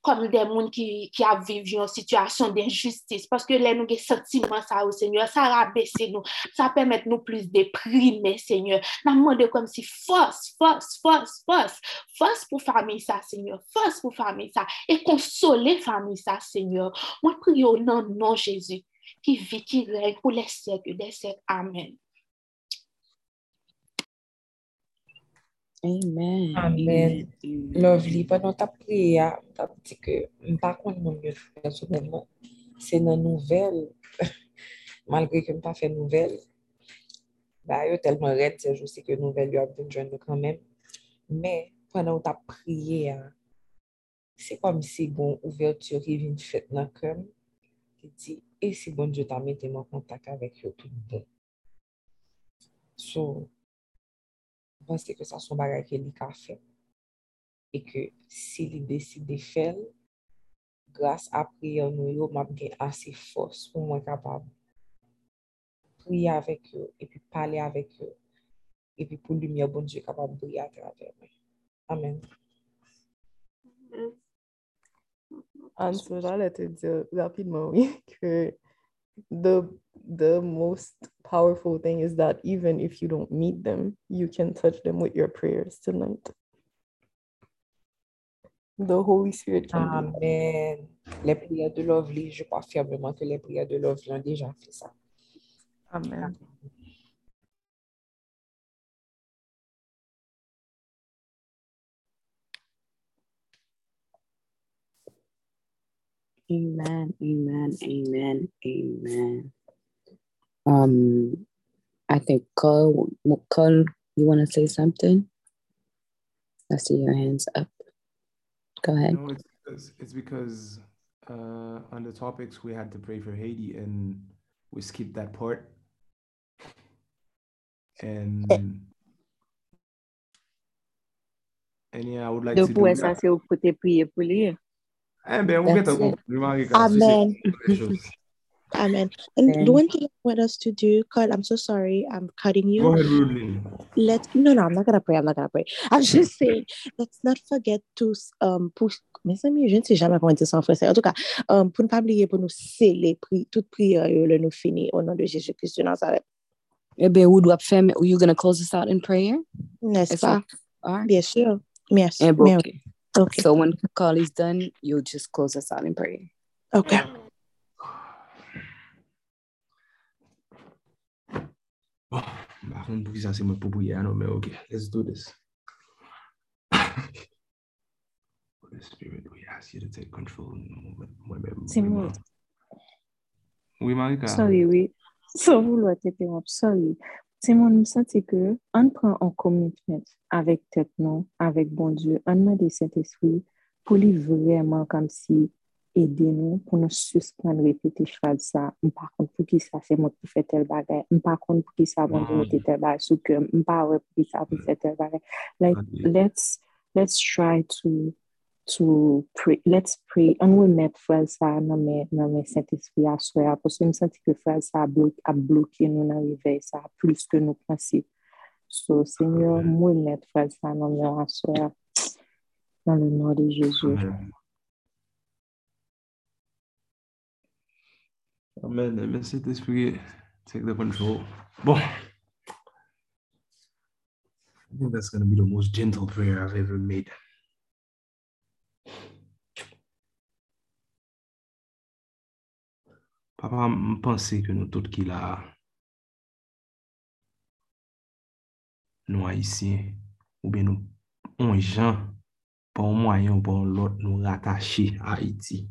kom de moun ki a viv yon situasyon de injustis, paske lè nou ge sentimen sa ou, seigneur, sa rabese nou, sa pemet nou plus deprime, seigneur, nan mwande kom si fos, fos, fos, fos, fos pou fami sa, seigneur, fos pou fami sa, e konsole fami sa, seigneur, mwen priyo nan nan Jezu, ki vi, ki reg, pou les sek, les sek, amen. Amen. Amen. Lovely. Panon ta priya, ta pti ke mpa kon moun yo fè soubenman. Se nan nouvel, malgre ke mpa fè nouvel, ba yo telman red se jou se ke nouvel yo ap ven jwen nou kanmen. Me, panon ta priya, se kom si bon ouverture ki vin fèt nan kem, ki di, e si bon diyo ta mette mwen kontak avèk yo tout bon. So, pense ke sa son bagay ke si li deside fel, glas a priyo nou yo, map gen ase fos pou mwen kapab priye avek bon Diyo kapab priye atraver. Amen. Jale te diyo rapidman, oui, ke the the most powerful thing is that even if you don't meet them, you can touch them with your prayers tonight. The Holy Spirit can Amen. Les prières de Lovely, je crois fermement que les prières de Lovely ont déjà fait ça. Amen. Amen, amen, amen, amen. Amen. Um, I think Cole, Cole, you want to say something? I see your hands up. Go ahead. No, it's because, it's because uh, on the topics we had to pray for Haiti and we skipped that part. And and yeah, I would like to pou do sa se ou kote priye pou li. Ben, That's geta it. kompri, Marika. Si Amen. Amen. And Amen. the one thing I want us to do, Carl, I'm so sorry, I'm cutting you. Go ahead, Rudlin. Let no, no, I'm not gonna pray. I'm not gonna pray. I'm just saying, let's not forget to um push. Mes amis, je ne sais jamais comment dire ça en français. En tout cas, um, pour ne pas oublier, pour nous sceller pri, toute prière, le nous finir au nom de Jésus-Christ de Nazareth. Eh ben, ou doit faire, are you gonna close us out in prayer? N'est-ce Is pas? that- all right. Bien sûr. Merci. Eh ben, Mais- okay. Okay. So when the call is done, you'll just close us out in prayer. Okay. Bon, par contre, pour qui ça, c'est moi pour prier, non, mais ok, let's do this. Holy Spirit, we ask you to take control. Moi-même. C'est moi. Oui, Marika. Sorry, oui. Sans vouloir t'interrompre, sorry. C'est mon me senti que on prend un commitment avec tête non, avec bon Dieu, on demande de Saint-Esprit pour lui vraiment comme si aider nous pour nous suspendre répéter phrase ça. Par contre, pour qui ça c'est moi qui fait tel bagage. Par contre, pour qui ça bon Dieu mette tel bagage sous. Pas ouais pour qui ça pour faire tel bagage. Like let's try to to pray. Let's pray. An wè met fwèl sa nan mè Saint-Esprit aswe a, pwosè m senti ke fwèl sa a blokye nou nan rivey sa, plus ke nou pransi. So, Seigneur, m wè met fwèl sa nan mè aswe a, nan le nou de Jezou. Amen. Amen. Saint-Esprit, take the control. Bon. I think that's going to be the most gentle prayer I've ever made. Papa, mpense ke nou tout ki la nou haisyen ou ben nou on jan pou mwayon pou lot nou ratache Haiti.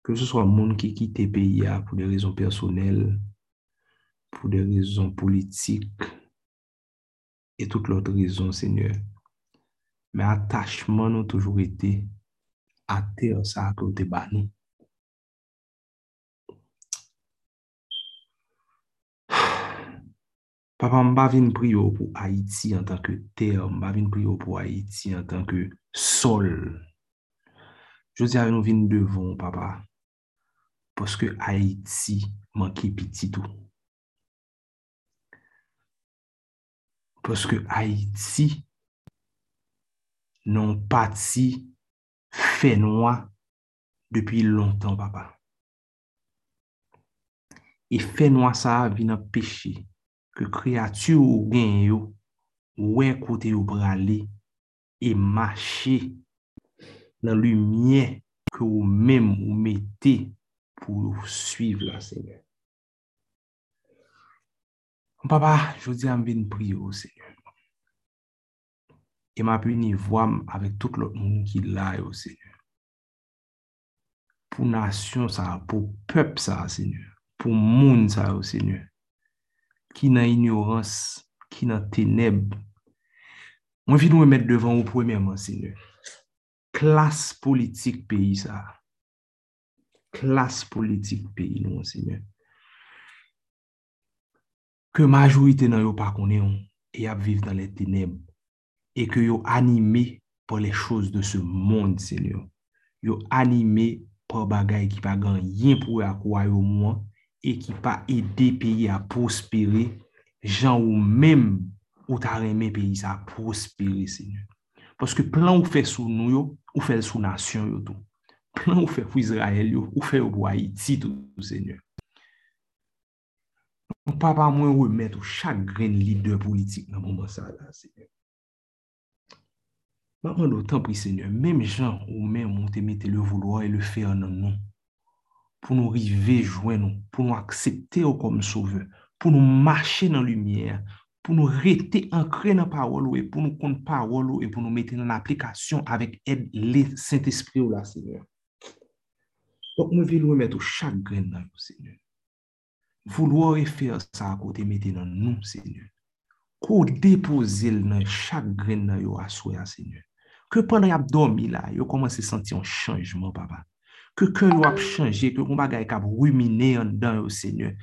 Ke se swa moun ki kite peyi ya pou de rezon personel, pou de rezon politik, et tout lot rezon, Seigneur. Men atachman nou toujou ete a ter sa akote bani. Papa, mba vin priyo pou Haiti an tanke ter, mba vin priyo pou Haiti an tanke sol. Jodi ave nou vin devon, papa, poske Haiti manke pititou. Poske Haiti non pati fenwa depi lontan, papa. E fenwa sa vin an peche. ke kreatu ou gen yo, wè kote yo prale, e mache nan lumye ke ou mèm ou mette pou ou suive la Seigneur. Mpapa, jodi am vin priyo, Seigneur. E m api ni vwam avèk tout lot moun ki la yo, Seigneur. Pou nasyon sa, pou pep sa, Seigneur. Pou moun sa yo, Seigneur. ki nan ignorans, ki nan teneb. Mwen vi nou emet devan ou premèman, Seigneur. Klas politik peyi sa. Klas politik peyi nou, Seigneur. Ke majwite nan yo pa konen yon, e ap viv nan le teneb, e ke yo anime pou le chouz de se moun, Seigneur. Yo anime pou bagay ki pa gan yin pou akwa yo mwen, e ki pa ede peyi a prospere, jan ou mèm ou ta remè peyi sa a prospere, Seigneur. Paske plan ou fè sou nou yo, ou fè sou nasyon yo tou. Plan ou fè pou Israel yo, ou fè yo pou Haiti tou, Seigneur. Ou papa mwen wè mèt ou chak gren lider politik nan mouman sa la, Seigneur. Mwen an do tan pri, Seigneur, mèm jan ou mèm ou te mette le vouloir e le fè an nan nou. pou nou rive jwen nou, pou nou aksepte ou kom souve, pou nou mache nan lumiye, pou nou rete ankre nan parol ou e, pou nou kont parol ou e, pou nou mette nan aplikasyon avèk ed lè Saint-Esprit ou la, Seigneur. Donk nou vilou mette ou chak gren nan nou, Seigneur. Voulo e fè sa akote mette nan nou, Seigneur. Kou depoze l nan chak gren nan yo aswe, Seigneur. Ke pandan yap dormi la, yo komanse senti yon chanjman, papa. ke ke yo ap chanje, ke kon bagay kap rumine an dan yo oh senye,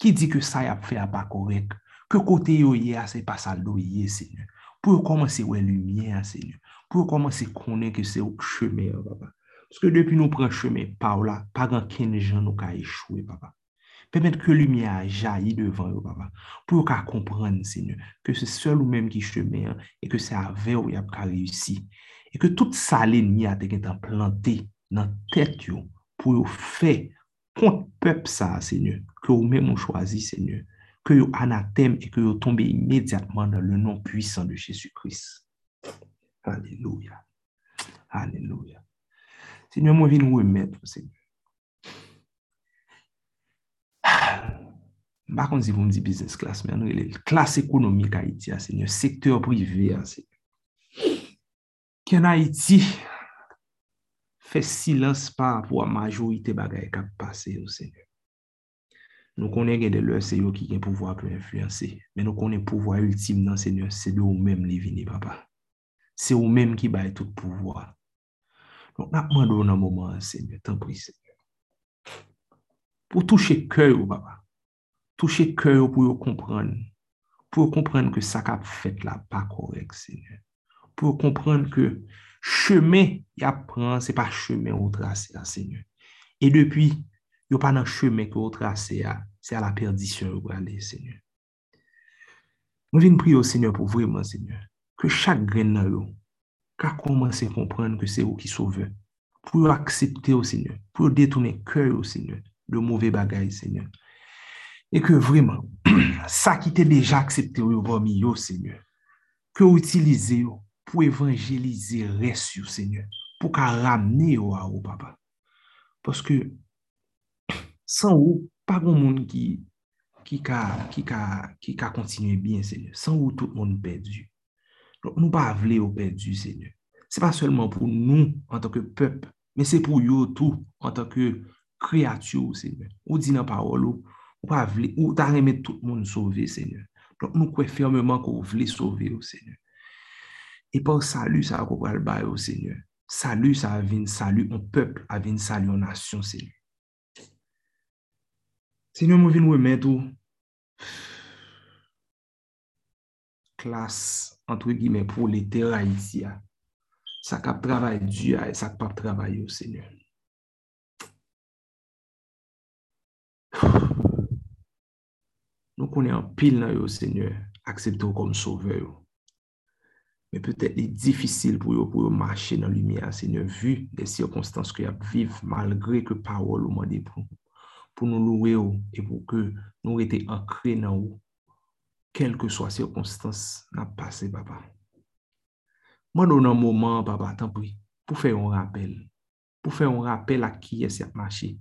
ki di ke sa yap fe ap akorek, ke kote yo ye a se pasal do ye seigneur. pou yo komanse wè lumiè, seigneur. pou yo komanse konen ke se yo cheme papa. Paske depi nou pren cheme pa ou la, pa gan ken jan nou ka echwe papa. Pemet ke lumiè a jayi devan yo papa, pou yo ka kompran seigneur, ke se sol ou menm ki cheme e ke se ave ou yap ka reyusi, e ke tout sa le ni a te gen tan planté, nan tèt yo pou yo fè kont pep sa, Seigneur, ke yo mè moun chwazi, Seigneur, ke yo anatèm e ke yo tombe imèdiatman nan le non puisan de Jésus-Christ. Aleluya. Aleluya. Seigneur, mwen vin wè mèd, Seigneur. Ah, Bakon si pou mdi business class, men anou ele klas ekonomik Haiti a, seigneur, sektor privé a, seigneur. Ken Haiti, Fè silans pa apwa majorite bagay kap pase yo, Seigneur. Nou konen gen de lè se yo ki gen pouvoi pou influense, men nou konen pouvoi ultime nan Seigneur, se de ou mèm li vini, papa. Se ou mèm ki baye tout pouvoi. Nou apman do nan mouman, Seigneur, tan pri, Seigneur. Pou touche kè yo, papa. Touche kè yo pou yo kompran. Pou yo kompran ke sa kap fèt la pa korek, Seigneur. Pou yo kompran ke chemen ya pran, se pa chemen ou trase a seigneur. E depi, yo pa nan chemen ki ou trase a, se a la perdisyon ou gale seigneur. Mwen vin pri yo seigneur pou vreman seigneur, ke chak gren nan yo, ka komanse komprende ke se ou ki souve, pou yo aksepte ou seigneur, pou yo detounen kèy ou seigneur, de mouve bagay seigneur. E ke vreman, sa ki te deja aksepte ou yo vomi yo seigneur, ke ou itilize yo, pou evanjelize res yo, Seigneur, pou ka ramne yo a ou, papa. Poske, san ou, pa goun moun ki, ki ka, ki ka, ki ka kontinye bien, Seigneur. San ou, tout moun perdu. Nou pa avle yo perdu, Seigneur. Se pa selman pou nou, an tanke pep, men se pou yo tou, an tanke kreatyo, Seigneur. Ou di nan parol ou, ou pa avle, ou ta remet tout moun sauve, Seigneur. Nou kwe fermeman kou vle sauve yo, Seigneur. E pa ou salu sa kou pral bay ou Seigneur. Salu sa avin salu ou pepl, avin salu ou nasyon Seigneur. Seigneur mwen vin wè met tou. klas antre gime pou lè tera iti ya. Sa kap travay di ya sa kap travay yo Seigneur. Nou konè an pil nan yo Seigneur, aksepte ou kom sove yo. men petèt li difisil pou yo pou yo mache nan lumiye se ne vu de sirkonstans ki ap viv malgre ke parol ou mwen depou. Pou nou louwe ou e pou ke nou rete ankre nan ou kelke swa sirkonstans nan pase baba. Mwen nou nan mouman baba tanpou pou fè yon rappel. Pou fè yon rappel a ki yese ap mache.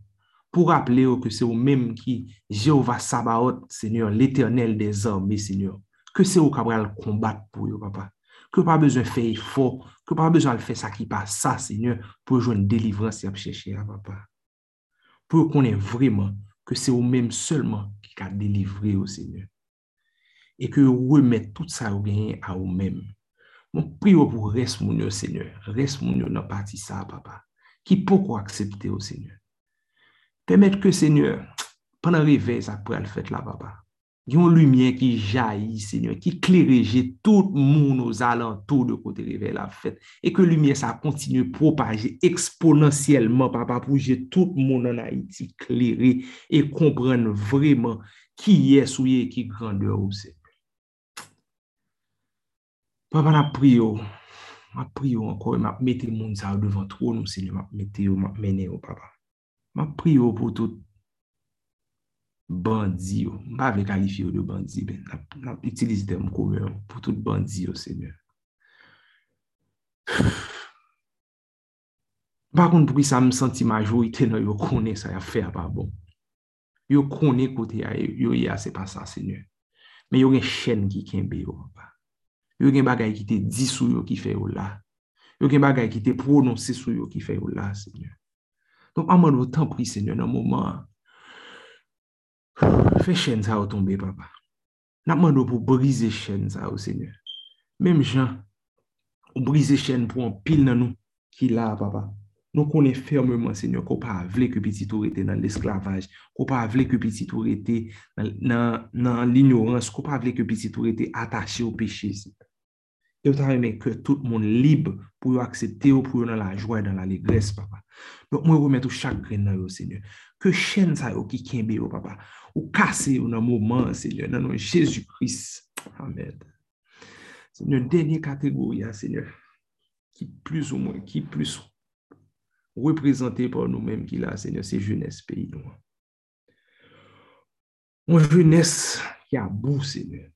Pou rappele ou ke se ou mèm ki Jehova Sabaot, Seigneur, l'Eternel des hommes, Seigneur. Ke se ou kabral kombat pou yo, papa. que pas besoin de faire effort, que pas besoin de faire ça qui passe, ça, Seigneur, pour jouer une délivrance et chercher à papa. Pour qu'on ait vraiment que c'est vous-même seulement qui a délivré au Seigneur. Et que vous remettez tout ça au gain à vous-même. Mon prie pour reste mon Seigneur, reste mon dans partie ça, papa. Qui pourquoi accepter au Seigneur? Permettre que Seigneur, pendant réveil, ça pourrait le faire là, papa. yon lumyen ki jayi, Seigneur, ki klereje tout moun ou zalantou de kote revè la fèt, e ke lumyen sa kontinu propaje eksponansyèlman, papa, pou je tout moun nan Haiti klerè, e kompren vreman ki yè souye, ki grandè ou se. Papa, na priyo, ma priyo anko, ma mette moun sa ou devan tro nou, Seigneur, ma mette yo, ma mene yo, papa. Ma priyo pou tout bandi yo. Mpa ve kalifi yo de bandi ben. nan, ap utilize tem koume yo pou tout bandi yo, Seigneur. Bakon pou ki sa m senti majorite nan yo kone sa ya fe a pa bon. Yo kone kote ya, yo ya se pa sa, Seigneur. Men yo gen chen ki kenbe yo pa. Yo gen bagay ki te di sou yo ki fe yo la. Yo gen bagay ki te prononse sou yo ki fe yo la, Seigneur. Don amman wotan pri, Seigneur, nan mouman Fè chen sa ou tombe, papa. Napman nou pou brise chen sa ou, seigneur. Mem jan, ou brise chen pou an pil nan nou ki la, papa. Nou konen fermeman, seigneur, ko pa avle ke piti tou rete nan l'esklavaj, ko pa avle ke piti tou rete nan, nan, nan l'ignorans, ko pa avle ke piti tou rete atache ou peche, seigneur. Yo ta reme ke tout moun libe pou yo aksepte ou pou yo nan la jwa e nan la legres, papa. Nou mwen remet ou chak gren nan yo, seigneur. ke chen sa yo ki kenbe yo, papa. Ou kase yo nan mouman, Seigneur, nan nou Jésus Christ. Amen. Seigneur, denye kategori, Seigneur, ki plus ou mwen, ki plus reprezenté por nou menm ki la, Seigneur, se jeunesse peyi nou. Mwen jeunesse ki a bou, Seigneur.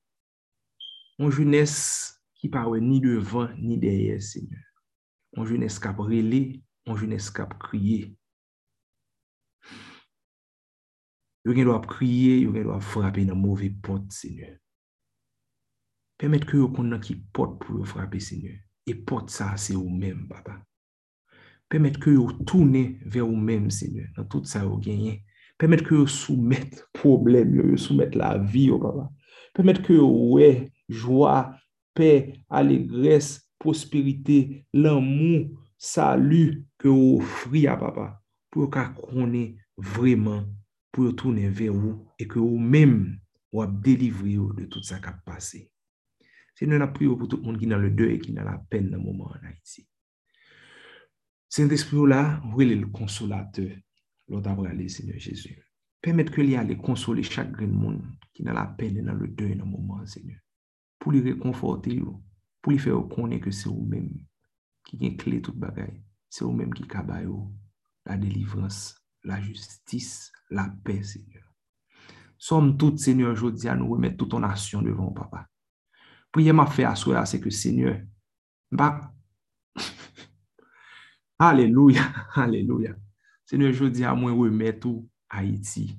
Mwen jeunesse ki pawe ni devan, ni derye, Seigneur. Mwen jeunesse kap rele, mwen jeunesse kap kriye. Yo gen do ap kriye, yo gen do ap frape nan mouve pot, Seigneur. Permet ke yo kon nan ki pot pou yo frape, Seigneur. E pot sa, se ou men, Baba. Permet ke yo toune ver ou men, Seigneur, nan tout sa yo genyen. Permet ke yo soumet problem, yo yo soumet la vi, yo Baba. Permet ke yo we, jwa, pe, alegres, prosperite, lanmou, salu, ke yo ofri a Baba. Pou yo ka konen vreman pou yo tourne ver ou e ke ou menm wap delivri yo de tout sa kap pase. Se na priyo pou tout moun ki nan le deuil, ki nan la pen nan mouman an Haiti. Sent espri ou la, wè lè l'konsolate lò tabra le Seigneur Jezu. Permet ke li a le konsole chak gren moun ki nan la pen nan le deuil nan mouman an Seigneur. Pou li rekonforte yo, pou li fè yo konen ke se ou mèm ki gen kle tout bagay. Se ou mèm ki kabay yo la delivrans la justice, la paix, Seigneur. Somme toute, Seigneur, jodi a nou remet tout ton asyon devon, papa. Priye ma fe aswe a se ke, Seigneur, ba, aleluya, aleluya. Seigneur, jodi a mwen remet tout Haiti.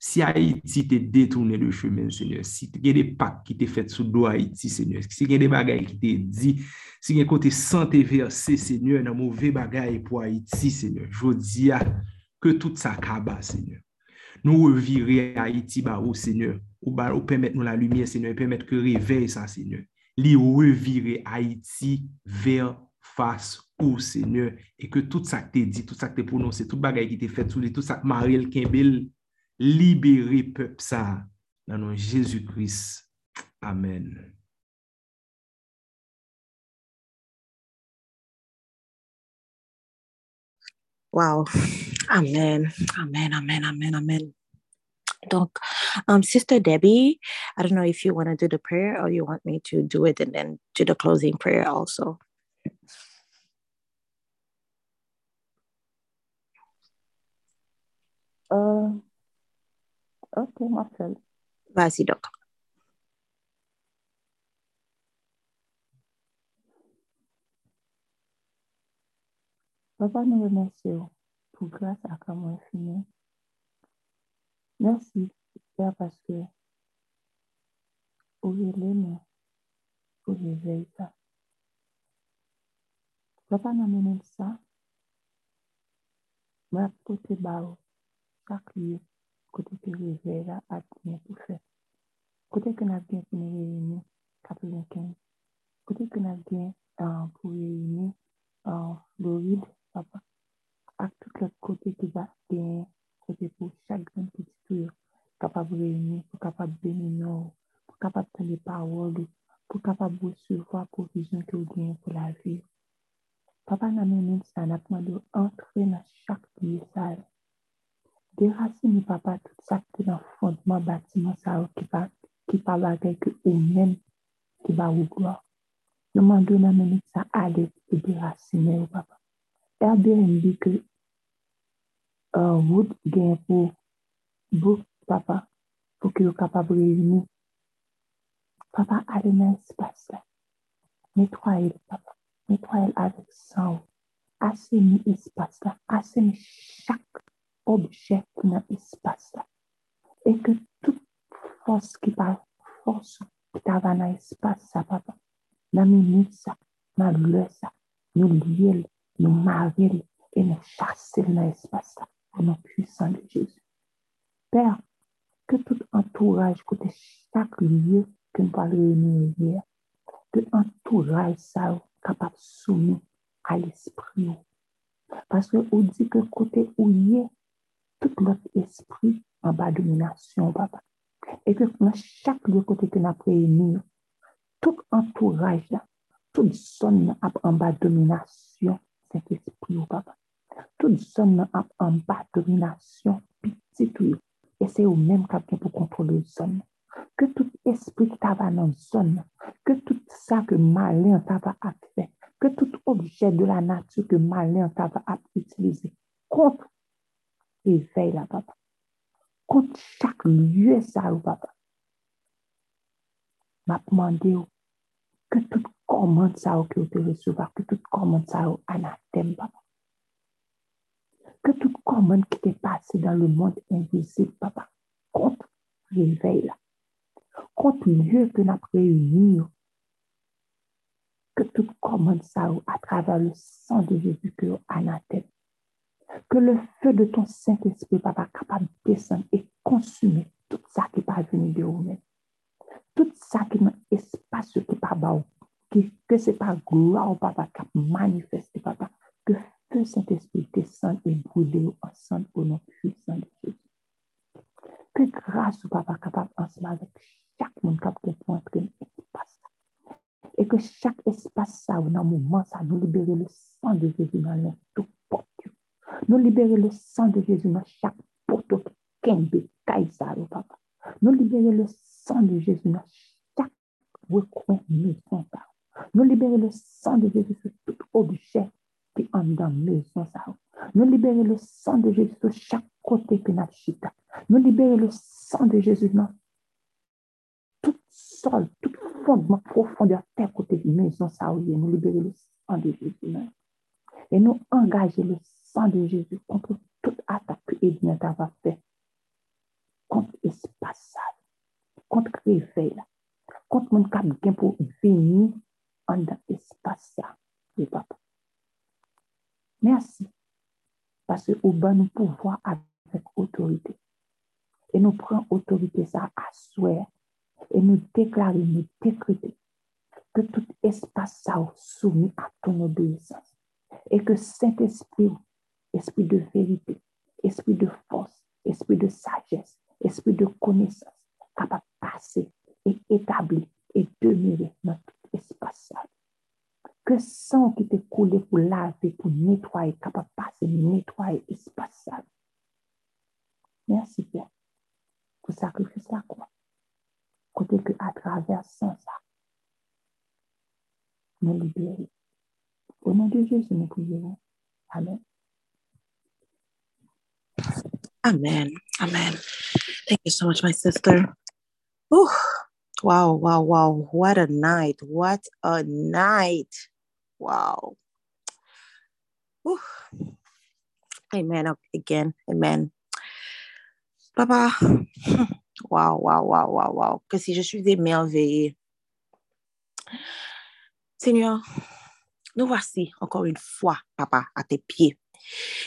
Si Haiti te detounen de chemen, Seigneur, si te gen de pak ki te fet sou do Haiti, Seigneur, si gen de bagay ki te di, si gen kote san te verse, Seigneur, nan mouve bagay pou Haiti, Seigneur, jodi a, ke tout sa kaba, Seigneur. Nou revire Haiti ba ou, oh, Seigneur, ou ba ou oh, pemet nou la lumiye, Seigneur, pemet ke revey sa, Seigneur. Li revire Haiti ver fas ou, oh, Seigneur, e ke tout sa te di, tout sa te prononse, tout bagay ki te fet sou li, tout sa maril Kimbel, libere pep sa, nanon Jésus Christ. Amen. Wow. Amen. Amen, amen, amen, amen. Donc, um, Sister Debbie, I don't know if you want to do the prayer or you want me to do it and then do the closing prayer also. Uh, ok, Marcel. Vas-y donc. Papa, nous remercions pour grâce à comment infini. Merci, Père, parce que vous nous. Papa, nous menons ça. Ma pote bao. chak liye kote ke reze la at gen pou. Kote. Kote papa. Ak tout le kote ki ba gen kote pou chak gen ki titou kapab reyini, pou kapab beni nou, pou kapab tali pawol, pou kapab bou soufwa pou vizyon ki ou gen pou la vi. Papa nan menen sa natman do antre na chak liye sa la. Déracine, papa, tout ça qui est dans le fondement bâtiment, ça qui pas qui pas avec ou même qui va au gloire. Nous demandons à mener ça à de déraciner, papa. Airbnb que euh, vous gagnez pour vous, papa, pour que vous capable de réunir. Papa, allez dans l'espace là. Nettoyez, papa. Nettoyez avec sang. Assainissez l'espace là. Assainissez chaque objet qui dans l'espace là. Et que toute force qui parle, force qui travaille dans l'espace ça, papa, nous lier, nous marier et nous chasser dans l'espace au nom puissant de Jésus. Père, que tout entourage, côté chaque lieu que nous allons réunir hier, que entourage ça capable de soumettre à l'esprit, Paske ou di ke kote ou ye, tout lot esprit an ba dominasyon, papa. E nan chak liye kote ke na preyeni, tout entouraj la, tout son nan ap an ba dominasyon, set esprit ou papa. Tout son nan ap an ba dominasyon, piti tou yo. E se ou menm kapken pou kontrole son. Ke tout esprit ki taba nan son, ke tout sa ke malen taba ap fe, ke tout objet de la natu ke malen taba ap utilize, kont e vey la papa. Kont chak lye sa ou papa. Ma pwande ou, ke tout ou ki ou te resouva, ke tout sa ou anatem papa. Ke tout komand ki te pase dan le monde invisib papa. E la. Kont lye ke na preuni ou, que tout commande ça à travers le sang de Jésus que anathème. Que le feu de ton Saint-Esprit, papa, capable de descendre et consumer tout ça qui est pas venu de vous-même. Tout qui est dans l'espace qui n'est pas bas, qui, que ce n'est pas gloire, papa, qui a manifesté, papa. Que le feu Saint-Esprit descende et brûle ensemble au nom puissant de Jésus. Que grâce, papa, capable ensemble avec chaque monde qui a entrer dans l'espace et que chaque espace ça, dans le moment ça, nous libérer le sang de Jésus dans tout porte. Nous libérer le sang de Jésus dans chaque porte kembe, kaisaro, papa. Nous libérer le sang de Jésus dans chaque recoin maison. Nous libérer le sang de Jésus sur tout objet qui est dans maison. Nous libérer le sang de Jésus sur chaque côté que nous chita. Nous libérer le sang de Jésus dans tout sol, tout fondement profondeur, terre côté maison, nous libérer le sang de Jésus. Et nous engager le sang de Jésus contre toute attaque que Edna va fait, contre l'espace, contre réveil, contre mon cap pour venir en l'espace, le papa. Merci. Parce que au bas, nous pouvoir avec autorité. Et nous prenons autorité ça à souhait et nous déclarer, nous décréter que tout espace soit soumis à ton obéissance et que Saint-Esprit, esprit de vérité, esprit de force, esprit de sagesse, esprit de connaissance, de passer et établir et demeurer dans tout espace. Que sang qui te coulé pour laver, pour nettoyer, capable de passer, nettoyer l'espace. Merci Père pour sacrifice la croix côté que à travers ça, nous libérer. Au nom de Jésus, nous prions. Amen. Amen. Amen. Thank you so much, my sister. Ooh. Wow, wow, wow. What a night. What a night. Wow. Ooh. Amen. Again. Amen. Papa. Wow, wow, waouh, waouh, waouh. Que si je suis émerveillée. Seigneur, nous voici encore une fois, papa, à tes pieds.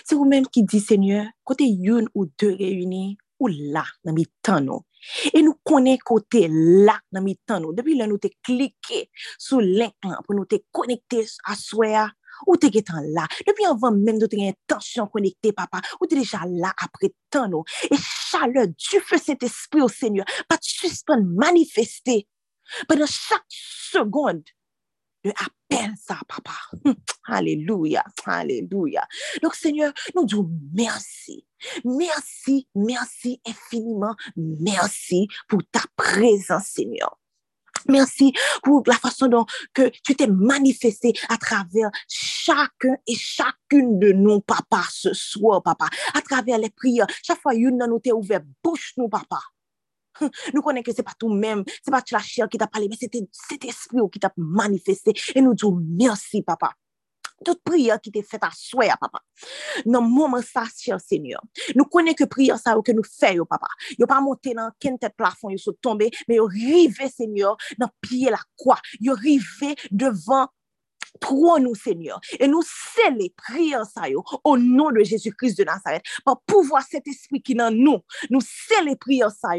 C'est vous-même qui dit, Seigneur, côté une ou deux réunis, ou là, dans mes temps, Et nous connaissons côté là, dans mes temps, Depuis là, nous t'ai cliqué sur link pour nous te connecter à soi, ou te getan la. Depi anvan men do te gen tensyon konekte, papa, ou te deja la apre tan nou. E chale du fe set espri ou seigneur, pa te suspon manifeste. Penan chak segonde, de apen sa, papa. Aleluya, aleluya. Donc, seigneur, nou djou mersi. Mersi, mersi infiniment. Mersi pou ta prezant, seigneur. Merci pour la façon dont tu t'es manifesté à travers chacun et chacune de nous, papa, ce soir, papa. À travers les prières. Chaque fois, une nous t'es ouvert bouche, nous, papa. Nous connaissons que ce n'est pas tout même, ce n'est pas la chair qui t'a parlé, mais c'était cet esprit qui t'a manifesté. Et nous disons merci, papa. Tout priya ki te fet a swè a papa. Nan mouman sa, chèr seigneur. Nou konen ke priya sa yo ke nou fè yo papa. Yo pa monte nan ken tèt plafon yo sou tombe, men yo rive seigneur nan piye la kwa. Yo rive devan Tron nou, Seigneur, et nous célébrer ça au nom de Jésus-Christ de Nazareth, par pouvoir cet esprit qui est en nous, nous célébrer ça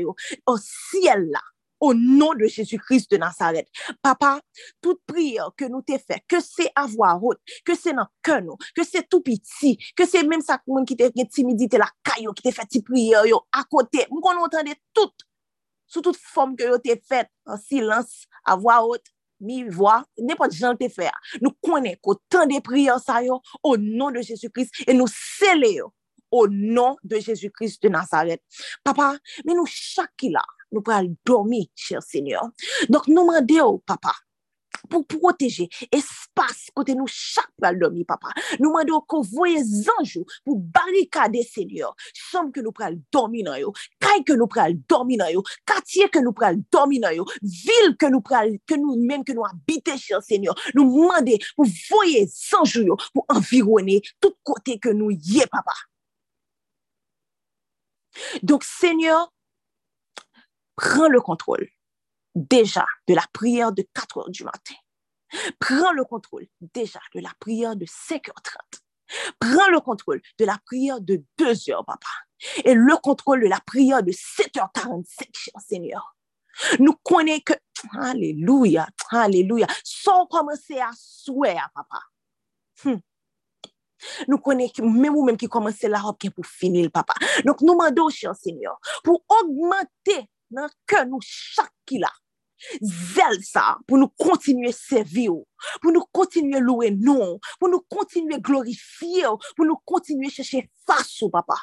au ciel là, au nom de Jésus-Christ de Nazareth. Papa, toute prière que nous t'ai fait, que c'est à voix haute, que c'est dans cœur nous, que c'est tout petit, que c'est même ça qui t'a fait timidité, la caillou qui t'a fait petite prière à côté, nous qu'on entendait tout, sous toute forme que t'ai fait, en silence, à voix haute, mi voix, n'importe jan te faire. Nous connaissons qu'autant de prières ça yo, au nom de Jésus-Christ, et nous scellons au nom de Jésus-Christ de Nazareth. Papa, mais nous chaque là, nou pral domi, chèr sènyon. Donk nou mande ou, papa, pou proteje espas kote nou chak pral domi, papa. Nou mande ou kon voye zanjou pou barikade sènyon. Chom ke nou pral domi nan yo, kay ke nou pral domi nan yo, katye ke nou pral domi nan yo, vil ke nou pral, ke nou men ke nou habite, chèr sènyon. Nou mande pou voye zanjou yo pou environe tout kote ke nou ye, papa. Donk sènyon, prends le contrôle déjà de la prière de 4 heures du matin. Prends le contrôle déjà de la prière de 5h30. Prends le contrôle de la prière de 2 heures, papa. Et le contrôle de la prière de 7h45, cher Seigneur. Nous connaissons que, alléluia, alléluia, sans commencer à souhaiter, papa. Hmm. Nous connaissons même ou même qui commence la robe pour finir, papa. Donc, nous demandons, cher Seigneur, pour augmenter nan ke nou chak ki la. Zel sa pou nou kontinye servi ou, pou nou kontinye loue nou, pou nou kontinye glorifiye ou, pou nou kontinye chèche fase ou papa.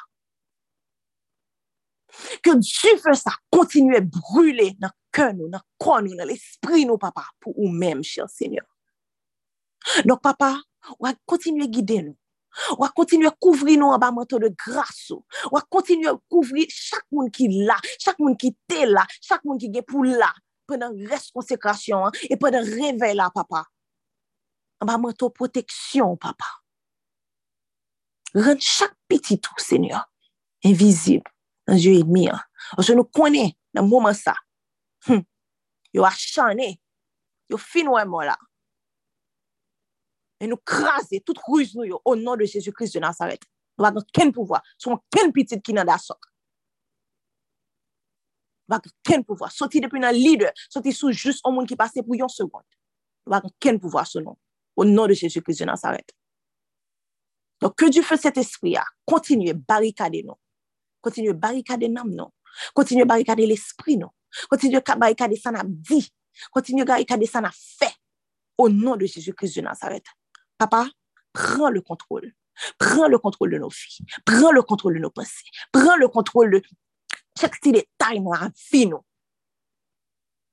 Ke di fè sa kontinye brûle nan ke nou, nan kon nou, nan l'esprit nou papa pou ou mèm chèl seigneur. Donk papa, wak kontinye guide nou. Ou a kontinye kouvri nou an ba manto de graso. Ou a kontinye kouvri chak moun ki la, chak moun ki te la, chak moun ki ge pou la. Pendan res konsekrasyon an, e pendan revey la papa. An ba manto proteksyon papa. Ren chak piti tou, senyor. Invizib, nan zyo edmi an. Ou se nou konen nan mouman sa. Hm. Yo a chane, yo finwe mou la. Et nous craser toute ruse nous au nom de Jésus-Christ de Nazareth. Nous avons quel pouvoir, sur quel petit qui n'a pas Nous avons quel pouvoir, sorti depuis un leader, sorti sous juste un monde qui passait pour une seconde. Nous avons quel pouvoir sur nous, au nom de Jésus-Christ de Nazareth. Donc, que Dieu fasse cet esprit-là, continuez barricader nous, continuez barricader nous, non. continuez barricader l'esprit, nous, continuez barricader ça n'a dit, continuez barricader ça n'a fait, au nom de Jésus-Christ de Nazareth. Papa, prends le contrôle. Prends le contrôle de nos filles. Prends le contrôle de nos pensées. Prends le contrôle de chaque petit détail dans la vie. Nous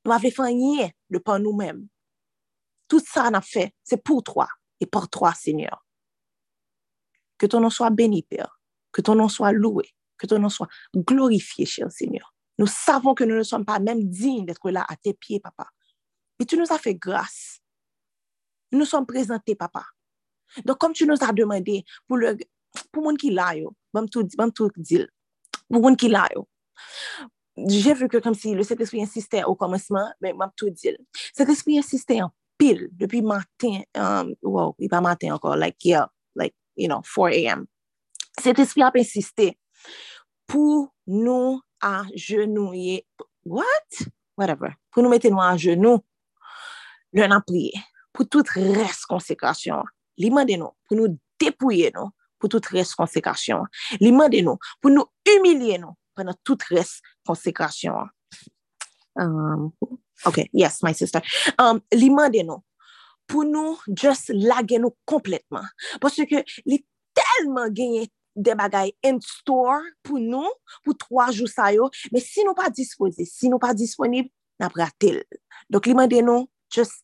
n'avons fait rien de par nous-mêmes. Tout ça, on a fait, c'est pour toi et pour toi, Seigneur. Que ton nom soit béni, Père. Que ton nom soit loué. Que ton nom soit glorifié, cher Seigneur. Nous savons que nous ne sommes pas même dignes d'être là à tes pieds, papa. Mais tu nous as fait grâce. Nous nous sommes présentés, papa. Donc, comme tu nous as demandé, pour le, pour moun qui l'a yo, bam tout, bam tout dit, pour moun qui l'a yo, j'ai vu que comme si le cet esprit insistait au commencement, mais bam tout dit, cet esprit insistait en pile depuis matin, um, wow, pas matin encore, like yeah, like, you know, 4 a.m. Cet esprit a insisté pour nous agenouiller, what? Whatever. Pour nous mettre nous à genoux, l'un a prié, pour toute res consécration, li mande nou pou nou depouye nou pou tout res konsekrasyon. Li mande nou pou nou umilye nou pendant tout res konsekrasyon. Um, ok, yes, my sister. Um, li mande nou pou nou just lage nou kompletman. Pwosye ke li telman genye de bagay in store pou nou, pou 3 jou sa yo, men si nou pa dispose, si nou pa disponib, nan pratil. Dok li mande nou, just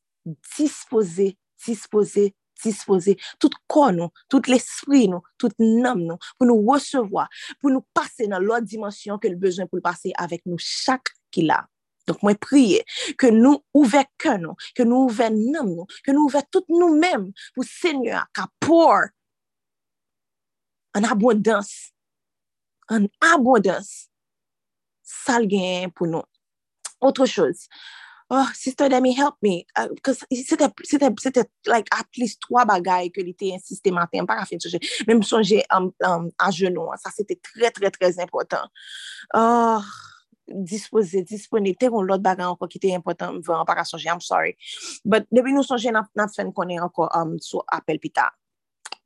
dispose, dispose, dispose tout kon nou, tout l'esprit nou, tout nam nou, pou nou resevoa, pou nou pase nan lor dimensyon ke l'bezwen pou l'pase avèk nou chak ki la. Donk mwen priye ke nou ouve ke nou, ke nou ouve nam nou, ke nou ouve tout nou mem pou Seigneur ka pour an abondans, an abondans sal gen pou nou. Otre chouz, oh, sister Demi, help me. Uh, sete like at least 3 bagay ke li te insisté maten, para fin souje. Mem sonje um, um, a genou, sa sete tre tre tre important. Oh, dispose, dispone, te kon lot bagay anko ki te important, mwen para sonje, I'm sorry. But debi nou sonje nan fen konen anko um, sou apel pita.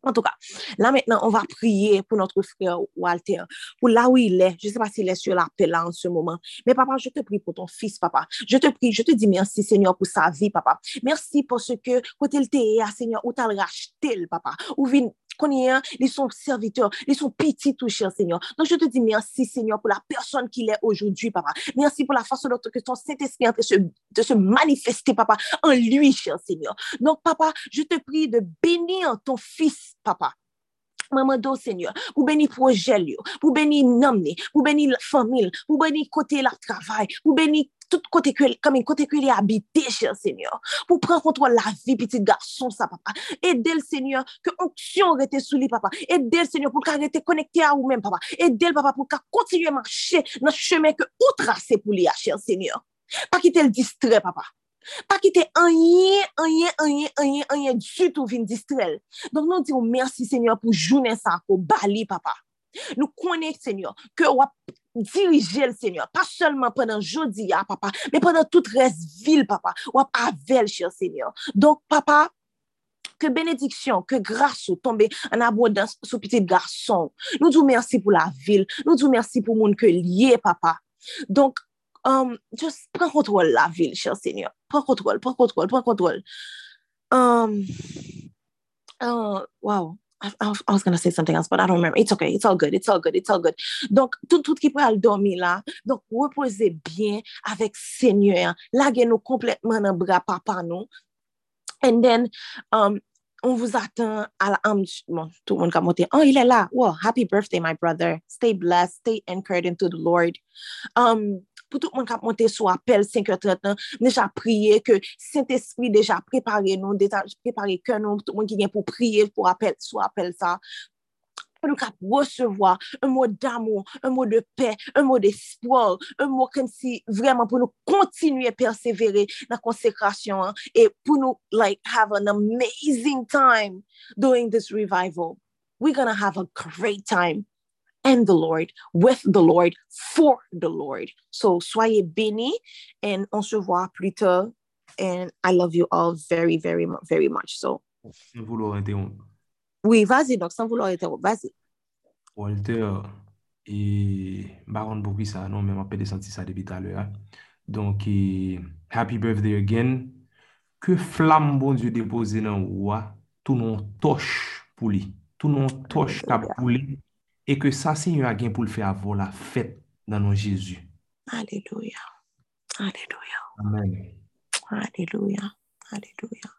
En tout cas, là maintenant, on va prier pour notre frère Walter, pour là où il est. Je ne sais pas s'il est sur l'appel là en ce moment. Mais papa, je te prie pour ton fils, papa. Je te prie, je te dis merci, Seigneur, pour sa vie, papa. Merci pour ce que, quand il t'est, Seigneur, où t'as racheté, papa. Ou vin konyen, li son serviteur, li son piti tou, cher Seigneur. Donc, je te dis merci, Seigneur, pour la personne qu'il est aujourd'hui, papa. Merci pour la façon dont ton Saint-Esprit est en de se manifester, papa, en lui, cher Seigneur. Donc, papa, je te prie de bénir ton fils, papa. Maman do, Seigneur, pou beni projel yo, pou beni namne, pou beni famil, pou beni kote la travay, pou beni tout kote kwe, kamin kote kwe li habite, chèr Seigneur, pou pren kontrol la vi, piti garson sa, papa. Edel, Seigneur, ke onksyon rete sou li, papa. Edel, Seigneur, pou ka rete konekte a ou men, papa. Edel, papa, pou ka kontinye manche nan cheme ke ou trase pou li a, chèr Seigneur. Pa ki tel distre, papa. Pa ki te anye, anye, anye, anye, anye, du tout vin distrel. Donk nou diyo mersi senyor pou jounen sa ko bali papa. Nou konen senyor, ke wap dirije l senyor, pa solman penan jodi ya papa, me penan tout res vil papa, wap avel chè senyor. Donk papa, ke benediksyon, ke grasou tombe an abodans sou pitit garson. Nou diyo mersi pou la vil, nou diyo mersi pou moun ke liye papa. Donk, Um, just pren kontrol la vil, chèr sènyo. Pren kontrol, pren kontrol, pren kontrol. Um, uh, wow. I, I was gonna say something else, but I don't remember. It's okay, it's all good, it's all good, it's all good. Donk, tout, tout ki pou al dormi la, donk, repose bien avèk sènyo. Lage nou kompletman nan bra papa nou. And then, um, on vous attend à la... Um, bon, tout le monde a monté. Oh, il est là. Wow, happy birthday, my brother. Stay blessed, stay anchored into the Lord. Um, pou tout moun kap monte sou apel 5h30 nan, deja priye ke Saint-Esprit deja prepare nou, deja prepare ke nou, tout moun ki gen pou priye pou apel sou apel sa. pou nou kap recevoir un mot d'amou, un mot de paix, un mot d'espoir, un mot kem si vreman pou nou kontinuye persevere nan konsekrasyon an, e pou nou like have an amazing time doing this revival. We're gonna have a great time. and the Lord, with the Lord, for the Lord. So, soyez bénis and on se voit plus tard. And I love you all very, very, very much. So, Sans vouloir interrompre. Oui, vas-y, donc, sans vouloir interrompre, vas-y. Walter, et baron pour ça, non, mais m'a pas senti ça depuis tout à l'heure. Donc, et, happy birthday again. Que flamme bon Dieu déposé dans le roi, tout non toche pour lui. Tout non toche pour lui. E ke sa se yon a gen pou l fè avò la fèt nan nou Jésus. Aleluya. Aleluya. Amen. Aleluya. Aleluya.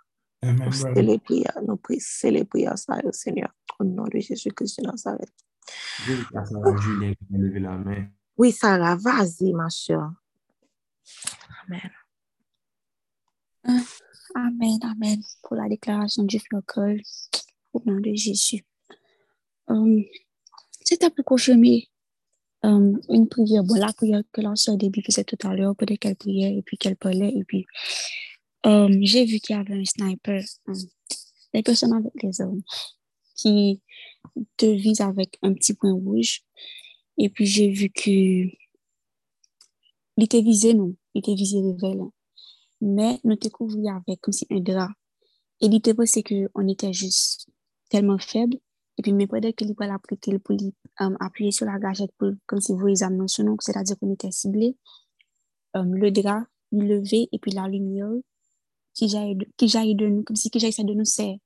Nou selebria, nou selebria sa yo, Seigneur. O nou de Jésus Christ nan sa vet. Je li kasa la Julien ki mè leve la men. Oui, Sarah, vazi, ma chè. Amen. Amen, amen. Po la deklarasyon di flokol. O nou de Jésus. Amen. C'était pour confirmer euh, une prière, bon, la prière que la soeur début faisait tout à l'heure, peut-être qu'elle priait et puis qu'elle parlait. Et puis, euh, j'ai vu qu'il y avait un sniper, des personnes avec les armes, qui te vise avec un petit point rouge. Et puis, j'ai vu que il était visé, non, il était visé révèle. Mais nous te couvrions avec comme si un drap. Et il était pensé qu'on était juste tellement faible Et puis, mais pendant qu'il a appliqué pour appuyer sur la gâchette comme si vous examinez son nom, c'est-à-dire qu'on était ciblé, le drap, il levait et puis la lumière qui jaillit de nous, comme si qui jaillissait de nous, c'est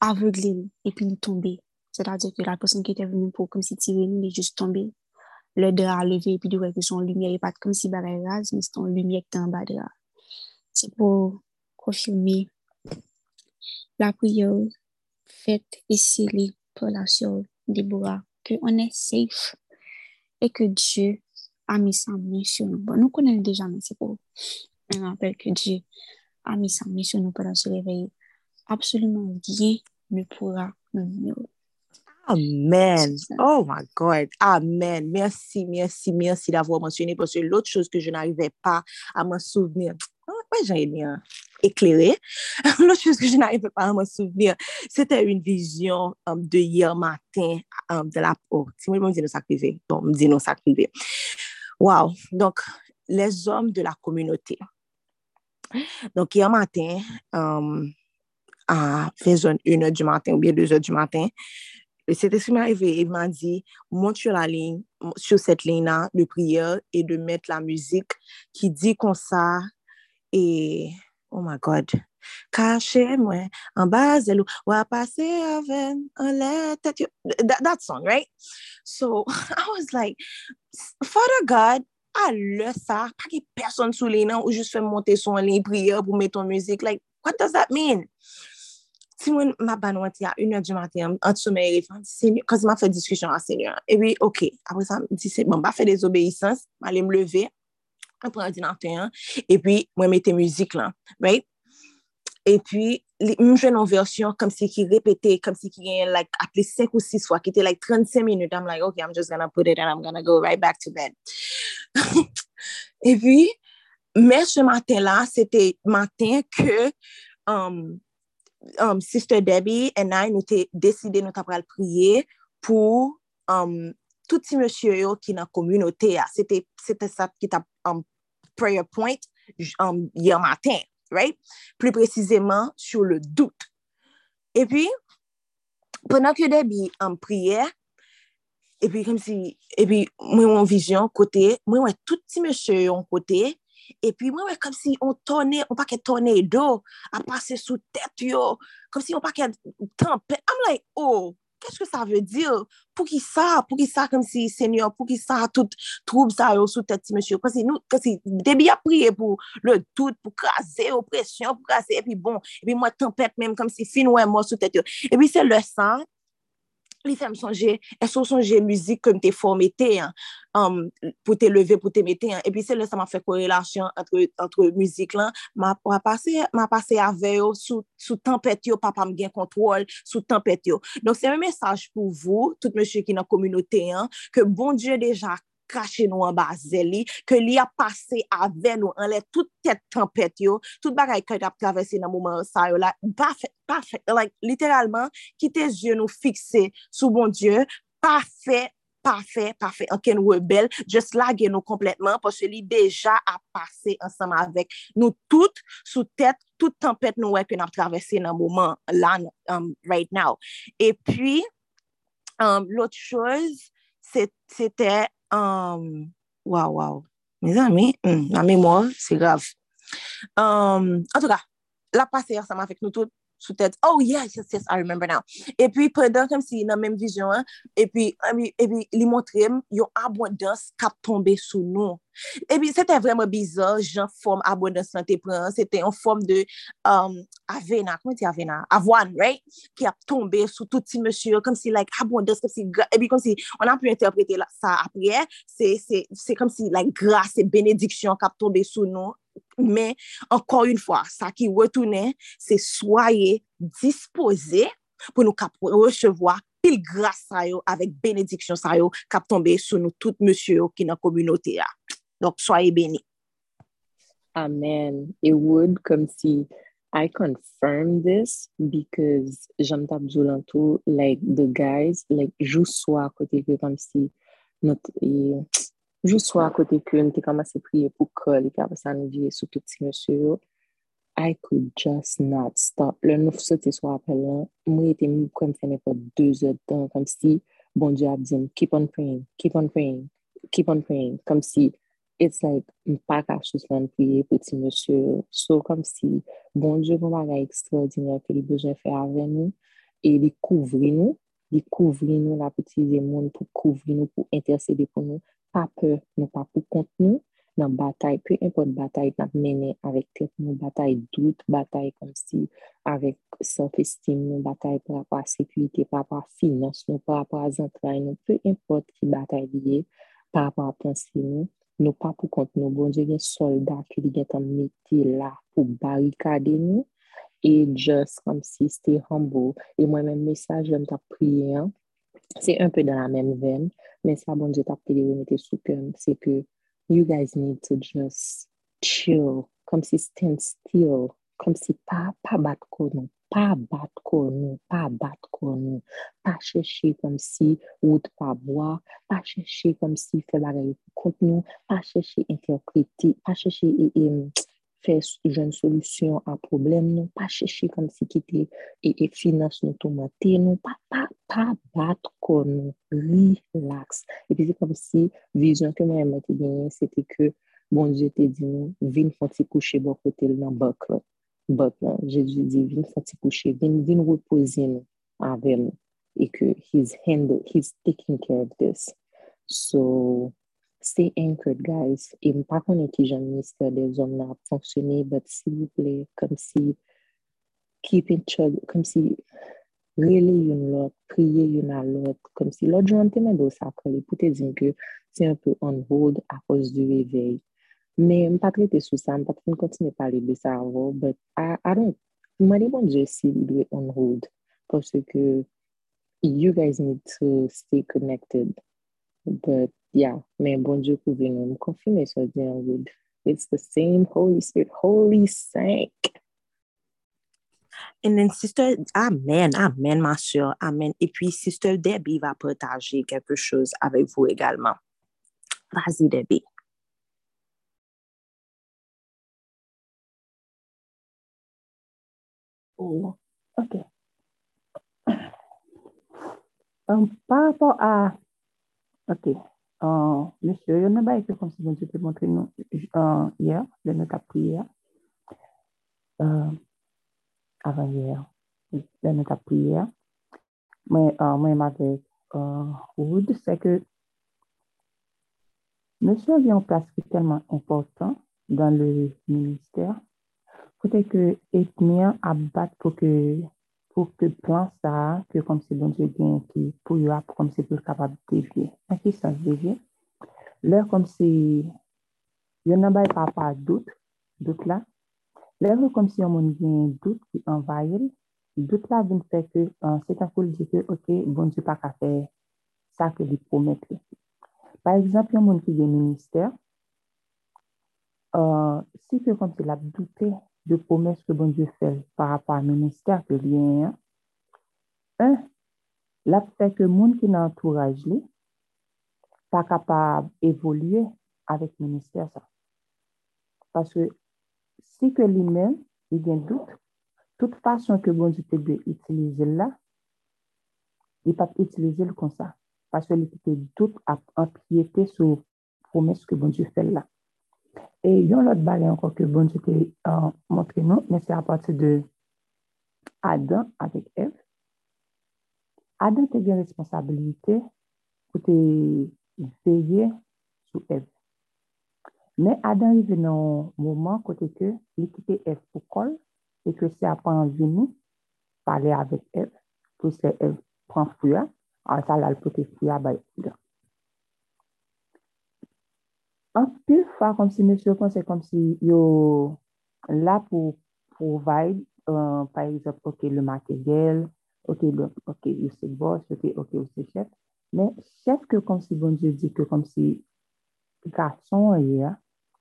aveuglé et puis il tombait. C'est-à-dire que la personne qui était venue pour comme si tirer nous, est juste tombé. Le drap levé et puis il voit que son lumière n'est pas comme si barré rase, mais c'est son lumière qui est en bas de drap. C'est pour confirmer la prière faite et scellée relation Déborah, qu'on est safe et que Dieu a mis sa main sur nous. Bon, nous connaissons déjà, mais c'est pour un rappel que Dieu a mis sa main sur nous pendant ce réveil. Absolument rien ne pourra nous nuire. Amen. Oh my God. Amen. Merci, merci, merci d'avoir mentionné parce que l'autre chose que je n'arrivais pas à me souvenir, ouais, j'ai bien éclairé. L'autre chose que je n'arrivais pas à me souvenir, c'était une vision um, de hier matin um, de la... Oh, si moi, je me dis nous sacrifier. Bon, me dis nous sacrifier. Wow. Donc, les hommes de la communauté. Donc, hier matin, euh, à 1h du matin ou bien 2h du matin, le Saint-Esprit m'est arrivé et m'a dit, monte sur la ligne, sur cette ligne-là de prière et de mettre la musique qui dit comme ça et, Oh my God. Kache mwen, an baz elou, wapase aven, an le tet yo. That, that song, right? So, I was like, Father God, a le sa, pa ki person sou li nan, ou jist fè monte son li, priye pou met ton müzik. Like, what does that mean? Ti mwen maban wanti a 1 an di maten, an sou mè rifan, kazi ma fè diskusyon an senyor. E wi, ok, apre sa, di se, bon, ba fè dezobeysans, ma le m leve, an pou ordinateur, e pi mwen mette müzik lan, right? E pi, mwen jwen an versyon kom si ki repete, kom si ki gen like aple 5 ou 6 fwa, ki te like 35 minute, I'm like, ok, I'm just gonna put it and I'm gonna go right back to bed. e pi, mèche ce matin la, c'était matin ke um, um, Sister Debbie and I nou te deside nou ta pral priye pou um, touti monsye yo ki nan komunote ya. Sete sa ki ta um, prayer point um, yon matin, right? Plus precizeman sou le dout. E pi, penan ke debi an um, priye, e pi mwen mwen vizyon kote, mwen mwen touti monsye yon kote, e pi mwen mwen kom si on tonè, on pa ke tonne do, a pase sou tèt yo, kom si on pa ke tempe. I'm like, oh, qu'est-ce que ça veut dire? Pour qui ça? Pour qui ça comme si Seigneur? Pour qui ça? Tout trouble ça yo sous tête, monsieur. Parce que nous, parce que début à prier pour le doute, pour craser oppression, pour craser, et puis bon, et puis moi, tempête même comme si fin ouais, moi sous tête. Et puis c'est le sang Li fèm sonje, e sou sonje müzik kon te formete, um, pou te leve, pou te mete. E pi se le sa ma fè korelasyon entre müzik lan. Ma, ma pase ave yo, sou, sou tempet yo, papa m gen kontrol, sou tempet yo. Donk se mè mesaj pou vou, tout mè chè ki nan kominote, ke bon Diyo deja kache nou an bazeli, ke li a pase ave nou an le tout tet tempet yo, tout bagay kwen ap travese nan mouman sa yo la, pa fe, pa fe, like, literalman, kite zye nou fikse sou bon Diyo, pa fe, pa fe, pa fe, anken rebel, just lage nou kompletman, poche li deja a pase ansama avek nou tout sou tet, tout tempet nou wek kwen ap travese nan mouman lan um, right now. E pi, um, l'ot chose, c'était Um, waw, waw. Me zami, hmm, la memor, se grav. Um, en tout ka, la pase yon sama fek nou tout sou tèt, oh yes, yes, yes, I remember now. E pi prendan kem si nan menm vizyon, e pi li montrem yon abondans kap tombe sou nou. E pi sete vreman bizan, jan form abondans nan te pran, pren, sete yon form de um, avena, kwen ti avena? Avwan, right? Ki ap tombe sou touti monsye, kom si like abondans, kom si, e pi kom si, on ap pou interprete sa apre, se kom si like grase, benediksyon kap tombe sou nou, Men, ankon yon fwa, sa ki wotounen, se soye dispose pou nou kap rechevoa pil gras sa yo avek benediksyon sa yo kap tombe sou nou tout monsye yo ki nan kominote ya. Dok, soye beni. Amen. It would come si... I confirm this because jom tap zoulantou, like, the guys, like, jou swa kote ke kom si not, eh, e, Jou swa kote kwen te kama se priye pou kol e ka nou viye sou tout si monsye yo, I could just not stop. Le nou sote swa apel lan, mwen ete mou kwen fene pou 2 ot dan, kom si, bon di ap di, keep on praying, keep on praying, keep on praying, kom si, it's like, m pa kache sou lan priye pou ti monsye yo. So, kom si, bon di yo maga ekstraordinary ke li bejan fè avè nou, e li kouvri nou, li kouvri la peti zemoun pou kouvri nou, pou intercede pou pa pe nou pa pou kont nou nan batay, pe import batay nan mene avèk tet nou, batay dout, batay kom si avèk self-esteem nou, batay pa pa sekwite, pa pa finans nou, pa pa zantray nou, pe import ki batay liye, pa pa apansi nou, nou pa pou kont nou, bon je gen soldat ki li gen tan meti la pou barikade nou, e just kom si stay humble, e mwen men mesaj jen ta priye an, se un pe dan la men ven, men sa bon jet ap te de remete souken, se ke you guys need to just chill, kom si stand still, kom si pa bat konon, pa bat kon nou, pa bat kon nou, pa chèche kom si wout pa boa, pa chèche kom si fè bagay kont nou, pa chèche interpreti, pa chèche fè jen solusyon a problem nou, pa chèche kom si e finans nou tomate nou, pa bat kon nou, relax. E pi se kom si, vizyon ke mwen mwen te genye, se te bon, je te di nou, vin fò ti kouche bo kote l nan bak lò. But Jésus dit, vin fati kouche, vin, vin repose he's taking care of this. So, stay anchored, guys. E m pa konen ki jan minister de zon na fonksyone, but s'il vous plaît, kom si keep in chug, kom si rele yon lot, priye yon a lot, kom si lot joun temen do sa kole, pou te zin ke se un peu on hold a cause du réveil. Mais je pas traiter sous ça, je ne continuer à parler de ça avant, but I, I don't, moi, bon Dieu, si doit on hold, parce que you guys need to stay connected. But yeah, mais bon Dieu, pour venir me confirmer ça, bien, good. It's the same Holy Spirit, Holy Saint. And then Sister, Amen, Amen, ma soeur, Amen. Et puis Sister Debbie va partager quelque chose avec vous également. Vas-y, Debbie. Oh, ok. Um, par rapport à... Ok. Uh, monsieur, il y en a été comme si je te montré nous, uh, hier, de notre prière. Uh, avant hier, de notre prière. Mais uh, moi, avec uh, Wood, c'est que monsieur vient en place qui est tellement important dans le ministère Kote ke etnien ap bat pou ke pou ke plan sa, ke kom se bon je gen ki pou yo ap kom se pou kapab devye. An ki sa devye? Lè kom se yon nan bay pa pa dout, dout la. Lè kom se yon moun gen dout ki envayel, dout la vin fè ke se ta kou li di ke, ok, bon je pa ka fè sa ke li promet. Par exemple, yon moun ki gen minister, si ke kom se la doutè de promesses que bon Dieu fait par rapport au ministère que vient. Un, la fait que le monde qui l'entourage n'est pas capable d'évoluer avec le ministère. Ça. Parce que si que lui-même, il y a doute, toute façon que bon Dieu peut utiliser là, il peut utiliser le comme ça. Parce qu'il peut doute à empiéter sur promesse que bon Dieu fait là. E yon lot bagay anko ke bon se te uh, montre nou, men se apati de Adam avek Ev. Adam te gen responsabilite pou te veye sou Ev. Men Adan rive nan mouman kote ke li kite Ev pou kol e ke se apan vini pale avek Ev pou se Ev pran fuya an sa lal pote fuya bay fuya. An pil fwa kom si mèsyo kon se kom si yo la pou provide, uh, par exemple, ok, le materyel, ok, le, ok, yo se boss, ok, ok, yo se chef, men chef ke kom si bon je di ke kom si gason a ye,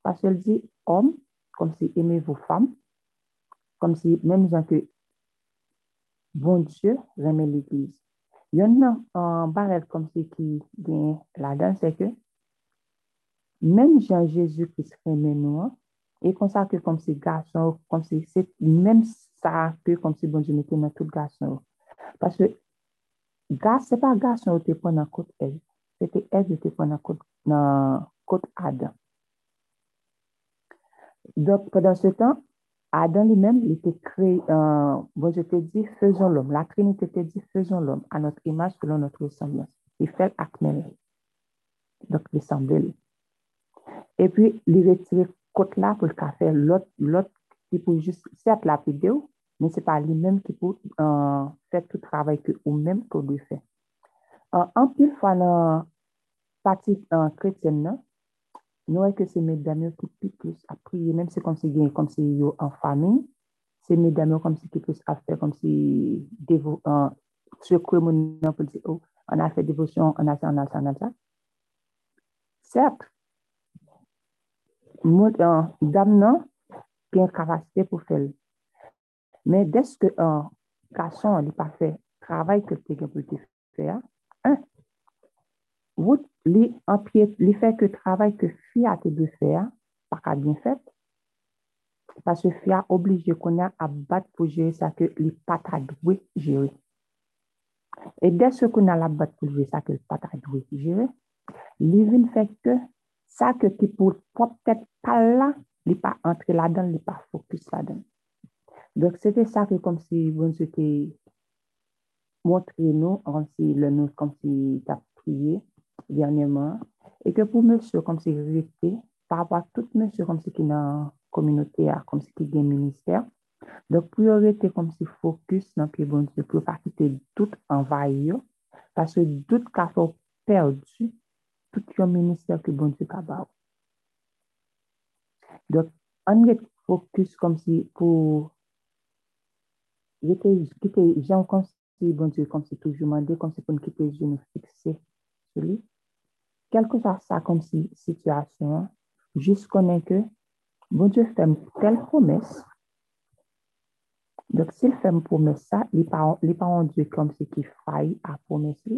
pasel di om, kom si eme vou fam, kom si menm jan ke bon je reme l'eglise. Yon nan uh, barel kom si ki gen la dan se ke, Même Jean-Jésus qui se et comme ça que comme si garçon, comme si c'est même ça comme si bon Dieu mettait dans tout garçon. Parce que ce c'est pas garçon qui était dans la côte elle, c'était elle qui était dans la côte, dans côte Adam. Donc pendant ce temps, Adam lui-même, il était créé, euh, bon, je te dis, faisons l'homme. La Trinité te dit, faisons l'homme à notre image selon notre ressemblance. Il fait acmel. Donc, il semblait. E pi li retire kote la pou lka fe lot, lot ki pou jist set la pide ou, men se pa li menm ki pou uh, fe tout travay ki ou menm kou li fe. Uh, an pil fwa nan pati uh, kretyen nan, nou e ke se medam yo ki pi plus apriye, menm se kom se gen, kom se yo an famin, se medam yo kom se ki plus apre, kom se devo, se kwe moun nan pou di ou, an a fe devosyon, an a sa, an a sa, an a sa. Sèp, moun an, dam nan gen kapasite pou fel. Men deske an, kason li pa fe travay ke te gen pou te fe a, an, wout li anpye, li fe ke travay ke fi a te de fe a, pa ka bin fet, pa se fi a oblije konen a bat pou jere sa ke li pata dwe jere. E deske konen la bat pou jere sa ke li pata dwe jere, li vin fe ke sa ke ki pou pop tèt pa la, li pa entre la dan, li pa fokus la dan. Donk, se te sa ke kom si bon se te montre nou, kom si le nou, kom si ta priye, vyanyeman, e ke pou monsye kom si rete, pa apwa tout monsye kom si ki nan kominote a, kom si ki gen minister, donk pou yo rete kom si fokus nan ki bon se pou pa kite tout anvay yo, paswe tout ka fò perdi, tout yo minister ki bon se kaba ou. Donk, an rete fokus kom si pou Kite jan kon si bon diyo kon si toujou mande, kon si kon kite jen nou fikse soli. Kelko sa sa kon si situasyon, jis konen ke, bon diyo fèm tel promes, dok si l fèm promes sa, li pa an diyo kon si ki fay a promes li,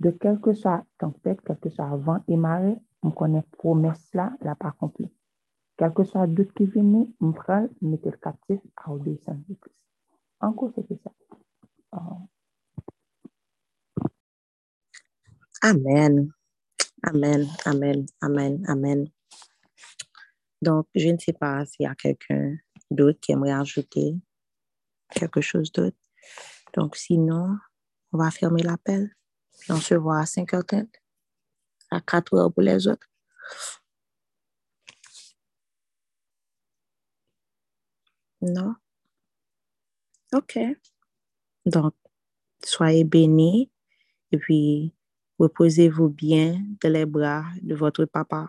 de kelko sa tempèt, kelko sa avan imare, m konen promes la, la pa komple. Kelko sa dout ki veni, m pral, m metel katif a oube san dikis. Anko se te sa. Amen. Amen. Amen. Amen. Amen. Donc, je ne sais pas s'il y a quelqu'un d'autre qui aimerait ajouter quelque chose d'autre. Donc, sinon, on va fermer l'appel. On se voit à 5h30. À 4 heures pour les autres. Non? Ok. Donc, soyez bénis et puis reposez-vous bien dans les bras de votre papa.